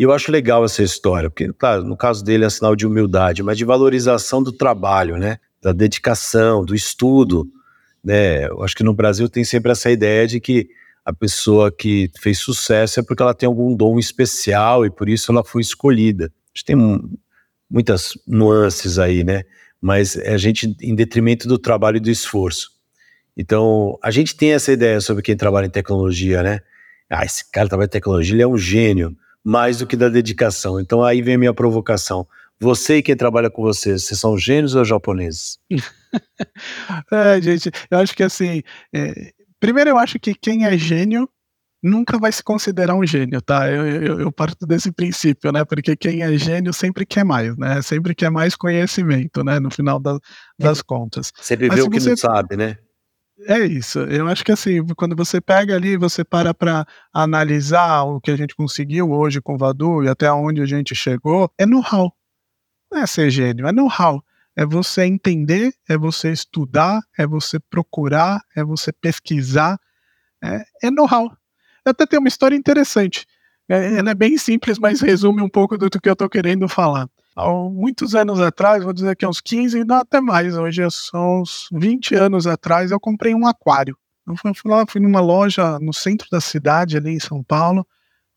E eu acho legal essa história, porque, claro, no caso dele é sinal de humildade, mas de valorização do trabalho, né? Da dedicação, do estudo, né? Eu acho que no Brasil tem sempre essa ideia de que a pessoa que fez sucesso é porque ela tem algum dom especial e por isso ela foi escolhida. A gente tem muitas nuances aí, né? mas é a gente em detrimento do trabalho e do esforço. Então, a gente tem essa ideia sobre quem trabalha em tecnologia, né? Ah, esse cara trabalha em tecnologia, ele é um gênio, mais do que da dedicação. Então, aí vem a minha provocação. Você e quem trabalha com você, vocês são gênios ou japoneses? é, gente, eu acho que assim, é, primeiro eu acho que quem é gênio nunca vai se considerar um gênio, tá? Eu, eu, eu, parto desse princípio, né? Porque quem é gênio sempre quer mais, né? Sempre quer mais conhecimento, né? No final da, das contas. Sempre vê o que você... não sabe, né? É isso. Eu acho que assim, quando você pega ali, você para para analisar o que a gente conseguiu hoje com o Vadu e até onde a gente chegou, é know-how. Não é ser gênio, é know-how. É você entender, é você estudar, é você procurar, é você pesquisar. É, é know-how até tem uma história interessante. É, ela é bem simples, mas resume um pouco do que eu estou querendo falar. Há muitos anos atrás, vou dizer que uns 15, não até mais, hoje são uns 20 anos atrás, eu comprei um aquário. Eu fui, fui lá, fui numa loja no centro da cidade, ali em São Paulo,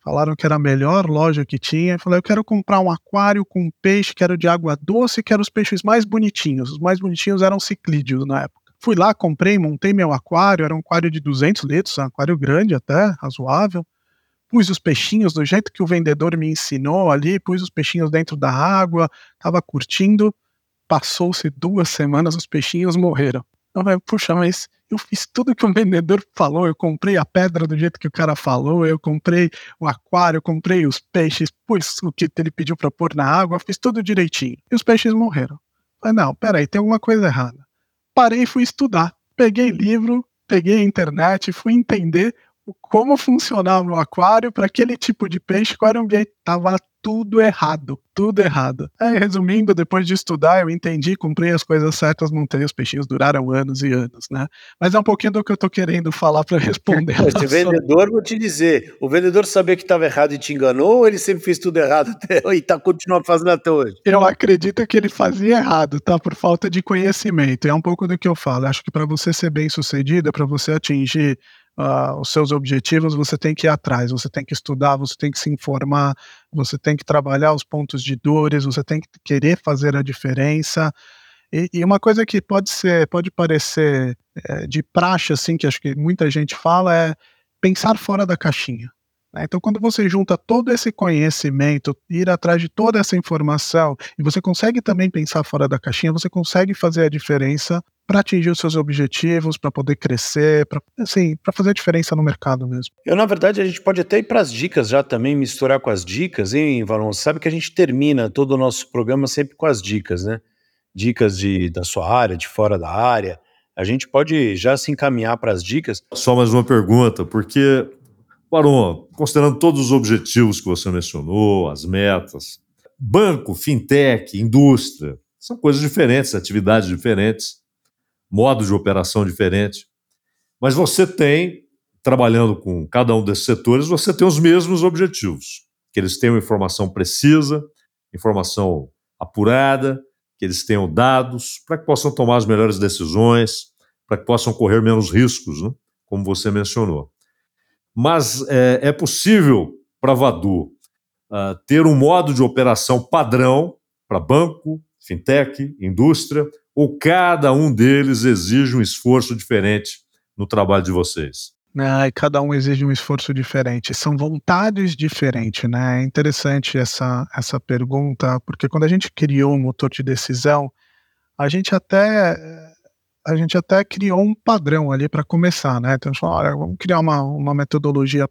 falaram que era a melhor loja que tinha. Eu falei, eu quero comprar um aquário com peixe, quero de água doce, quero os peixes mais bonitinhos. Os mais bonitinhos eram ciclídeos na época. Fui lá, comprei, montei meu aquário, era um aquário de 200 litros, um aquário grande até, razoável. Pus os peixinhos do jeito que o vendedor me ensinou ali, pus os peixinhos dentro da água, tava curtindo. Passou-se duas semanas, os peixinhos morreram. Eu falei, puxa, mas eu fiz tudo que o vendedor falou, eu comprei a pedra do jeito que o cara falou, eu comprei o aquário, eu comprei os peixes, pus o que ele pediu para pôr na água, fiz tudo direitinho. E os peixes morreram. Falei, não, peraí, tem alguma coisa errada parei e fui estudar. Peguei livro, peguei a internet, fui entender como funcionava o aquário para aquele tipo de peixe, qual era o ambiente. Tava tudo errado, tudo errado. Aí, resumindo, depois de estudar, eu entendi, comprei as coisas certas, montei os peixinhos, duraram anos e anos, né? Mas é um pouquinho do que eu tô querendo falar para responder. Esse vendedor, vou te dizer, o vendedor sabia que estava errado e te enganou, ou ele sempre fez tudo errado até, e tá continuando fazendo até hoje? Eu acredito que ele fazia errado, tá? Por falta de conhecimento. É um pouco do que eu falo. Acho que para você ser bem sucedido, para você atingir uh, os seus objetivos, você tem que ir atrás, você tem que estudar, você tem que se informar, você tem que trabalhar os pontos de dores, você tem que querer fazer a diferença. E, e uma coisa que pode ser, pode parecer é, de praxe, assim, que acho que muita gente fala, é pensar fora da caixinha. Né? Então, quando você junta todo esse conhecimento, ir atrás de toda essa informação, e você consegue também pensar fora da caixinha, você consegue fazer a diferença para atingir os seus objetivos, para poder crescer, para assim, para fazer a diferença no mercado mesmo. Eu, na verdade, a gente pode até ir para as dicas já também, misturar com as dicas, hein, Valon? Sabe que a gente termina todo o nosso programa sempre com as dicas, né? Dicas de, da sua área, de fora da área. A gente pode já se encaminhar para as dicas. Só mais uma pergunta, porque, Baron, considerando todos os objetivos que você mencionou, as metas, banco, fintech, indústria, são coisas diferentes, atividades diferentes modo de operação diferente. Mas você tem, trabalhando com cada um desses setores, você tem os mesmos objetivos: que eles tenham informação precisa, informação apurada, que eles tenham dados, para que possam tomar as melhores decisões, para que possam correr menos riscos, né? como você mencionou. Mas é, é possível para Vadu uh, ter um modo de operação padrão para banco, fintech, indústria, ou cada um deles exige um esforço diferente no trabalho de vocês? Ah, cada um exige um esforço diferente. São vontades diferentes, né? É interessante essa, essa pergunta, porque quando a gente criou o motor de decisão, a gente até a gente até criou um padrão ali para começar, né? Então, olha, vamos criar uma, uma metodologia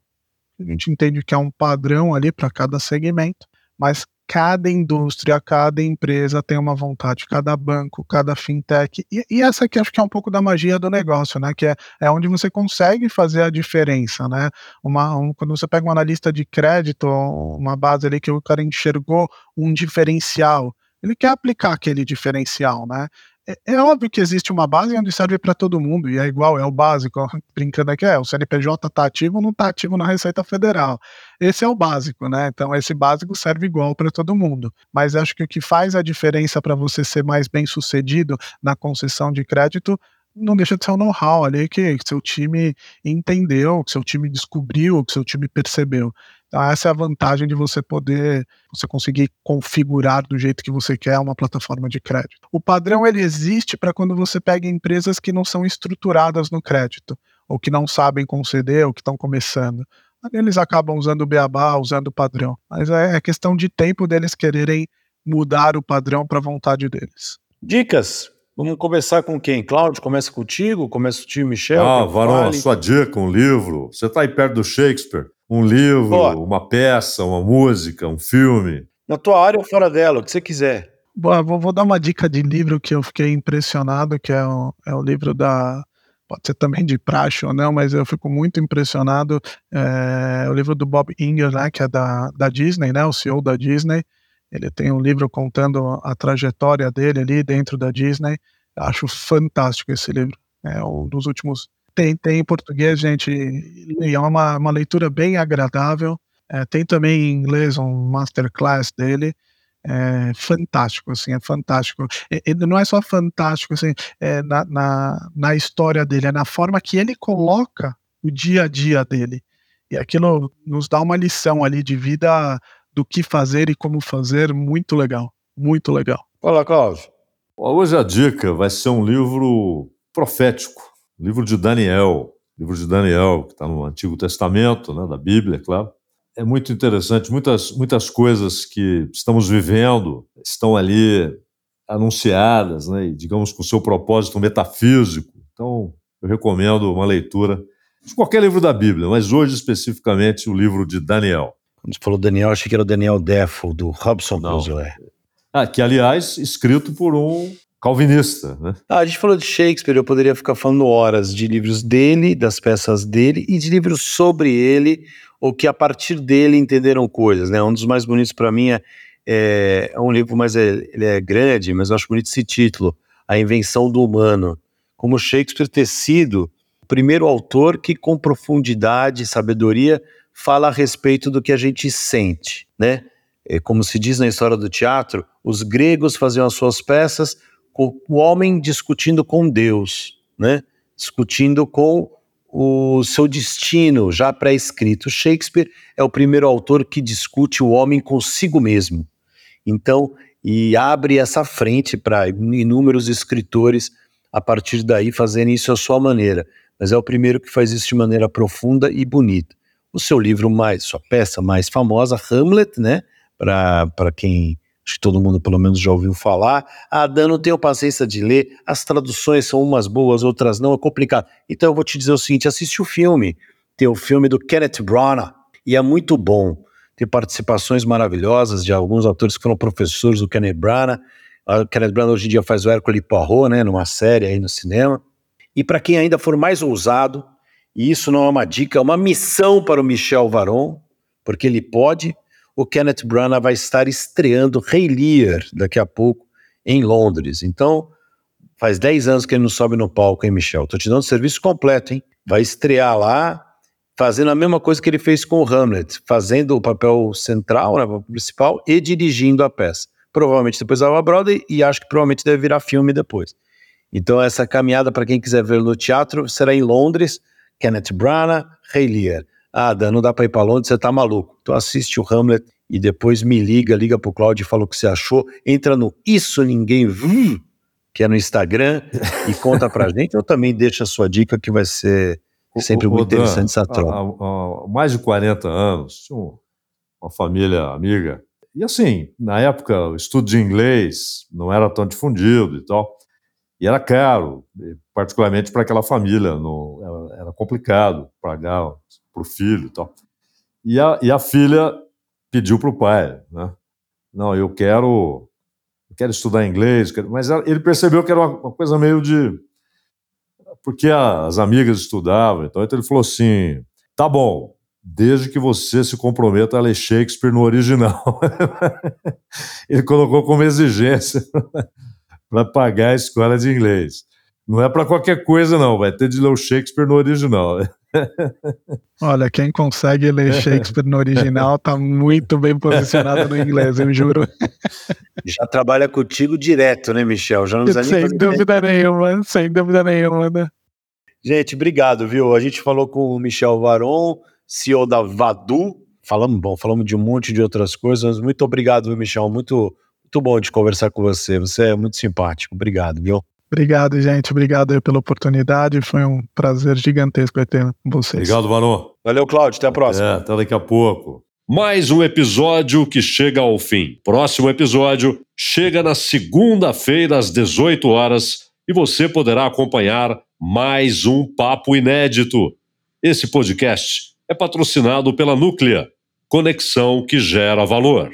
A gente entende que é um padrão ali para cada segmento, mas cada indústria, cada empresa tem uma vontade, cada banco, cada fintech. E, e, essa aqui acho que é um pouco da magia do negócio, né? Que é, é onde você consegue fazer a diferença, né? Uma, um, quando você pega um analista de crédito, uma base ali que o cara enxergou um diferencial, ele quer aplicar aquele diferencial, né? É, é, óbvio que existe uma base onde serve para todo mundo, e é igual, é o básico, brincando aqui, é, o CNPJ está ativo ou não está ativo na Receita Federal. Esse é o básico, né? Então, esse básico serve igual para todo mundo. Mas acho que o que faz a diferença para você ser mais bem sucedido na concessão de crédito não deixa de ser o know-how ali que, que seu time entendeu, que seu time descobriu, que seu time percebeu. Então, essa é a vantagem de você poder, você conseguir configurar do jeito que você quer uma plataforma de crédito. O padrão ele existe para quando você pega empresas que não são estruturadas no crédito, ou que não sabem conceder, ou que estão começando. Eles acabam usando o beabá, usando o padrão. Mas é, é questão de tempo deles quererem mudar o padrão para a vontade deles. Dicas. Vamos começar com quem? Cláudio, começa contigo? Começa o tio Michel? Ah, Varão, sua dica, um livro. Você está aí perto do Shakespeare. Um livro, uma peça, uma música, um filme. Na tua área ou fora dela, o que você quiser. Boa, vou, vou, dar uma dica de livro que eu fiquei impressionado, que é o, é o livro da. Pode ser também de praxe ou não, mas eu fico muito impressionado. É, o livro do Bob Inger, né, que é da, da Disney, né, o CEO da Disney. Ele tem um livro contando a trajetória dele ali dentro da Disney. Acho fantástico esse livro. É um dos últimos tem, tem em português, gente, é uma, uma leitura bem agradável. É, tem também em inglês um masterclass dele. É fantástico, assim, é fantástico. Não é só fantástico, assim, é na, na, na história dele, é na forma que ele coloca o dia a dia dele. E aquilo nos dá uma lição ali de vida do que fazer e como fazer, muito legal, muito legal. Olá, Cláudio. Hoje a dica vai ser um livro profético livro de Daniel, livro de Daniel, que está no Antigo Testamento, né, da Bíblia, claro. É muito interessante, muitas, muitas coisas que estamos vivendo estão ali anunciadas, né, e, digamos, com seu propósito metafísico. Então, eu recomendo uma leitura de qualquer livro da Bíblia, mas hoje especificamente o livro de Daniel. Quando você falou Daniel, achei que era o Daniel Defoe, do Robson Crusoe. Ah, que, aliás, escrito por um calvinista, né? Ah, a gente falou de Shakespeare, eu poderia ficar falando horas de livros dele, das peças dele e de livros sobre ele, ou que a partir dele entenderam coisas, né? Um dos mais bonitos para mim é, é, é, um livro, mas é, ele é grande, mas eu acho bonito esse título, A Invenção do Humano. Como Shakespeare ter sido o primeiro autor que com profundidade e sabedoria fala a respeito do que a gente sente, né? É, como se diz na história do teatro, os gregos faziam as suas peças o homem discutindo com Deus, né? discutindo com o seu destino já pré-escrito. Shakespeare é o primeiro autor que discute o homem consigo mesmo. Então, e abre essa frente para inúmeros escritores a partir daí fazerem isso à sua maneira. Mas é o primeiro que faz isso de maneira profunda e bonita. O seu livro mais, sua peça mais famosa, Hamlet, né? Para quem acho que todo mundo pelo menos já ouviu falar. Ah, Dan, não tenho paciência de ler, as traduções são umas boas, outras não, é complicado. Então eu vou te dizer o seguinte: assiste o filme. Tem o filme do Kenneth Branagh, e é muito bom. Tem participações maravilhosas de alguns atores que foram professores do Kenneth Branagh. O Kenneth Branagh hoje em dia faz o Hércules Poirot, né, numa série aí no cinema. E para quem ainda for mais ousado, e isso não é uma dica, é uma missão para o Michel Varon, porque ele pode, o Kenneth Branagh vai estar estreando Rei Lear daqui a pouco em Londres. Então, faz 10 anos que ele não sobe no palco, hein, Michel? Tô te dando serviço completo, hein? Vai estrear lá, fazendo a mesma coisa que ele fez com o Hamlet, fazendo o papel central, né, o papel principal, e dirigindo a peça. Provavelmente depois vai a Broadway e acho que provavelmente deve virar filme depois. Então, essa caminhada, para quem quiser ver no teatro, será em Londres, Kenneth Branagh, Rei Lear. Ah, Dan, não dá pra ir pra Londres, você tá maluco. Então assiste o Hamlet e depois me liga, liga pro Claudio e fala o que você achou. Entra no Isso Ninguém Viu, que é no Instagram, e conta pra gente. Ou também deixa a sua dica, que vai ser sempre o, muito Dan, interessante essa troca. Há, há, mais de 40 anos, tinha uma família amiga. E assim, na época, o estudo de inglês não era tão difundido e tal. E era caro, particularmente para aquela família. era complicado pagar para o filho e tal. E a, e a filha pediu para o pai, né? Não, eu quero, eu quero estudar inglês, mas ele percebeu que era uma, uma coisa meio de porque as amigas estudavam, então, então ele falou assim: tá bom, desde que você se comprometa a ler Shakespeare no original. ele colocou como exigência para pagar a escola de inglês. Não é para qualquer coisa, não, vai ter de ler o Shakespeare no original. Olha, quem consegue ler Shakespeare no original tá muito bem posicionado no inglês, eu juro. Já trabalha contigo direto, né, Michel? Já não Sem dúvida nenhuma, sem dúvida nenhuma, né? Gente, obrigado, viu? A gente falou com o Michel Varon, CEO da Vadu. Falamos, bom, falamos de um monte de outras coisas. Muito obrigado, viu, Michel? Muito, muito bom de conversar com você. Você é muito simpático. Obrigado, viu? Obrigado, gente. Obrigado pela oportunidade. Foi um prazer gigantesco ter com vocês. Obrigado, Varon. Valeu, Cláudio. Até a próxima. É, até daqui a pouco. Mais um episódio que chega ao fim. Próximo episódio chega na segunda-feira às 18 horas e você poderá acompanhar mais um papo inédito. Esse podcast é patrocinado pela Núclea, conexão que gera valor.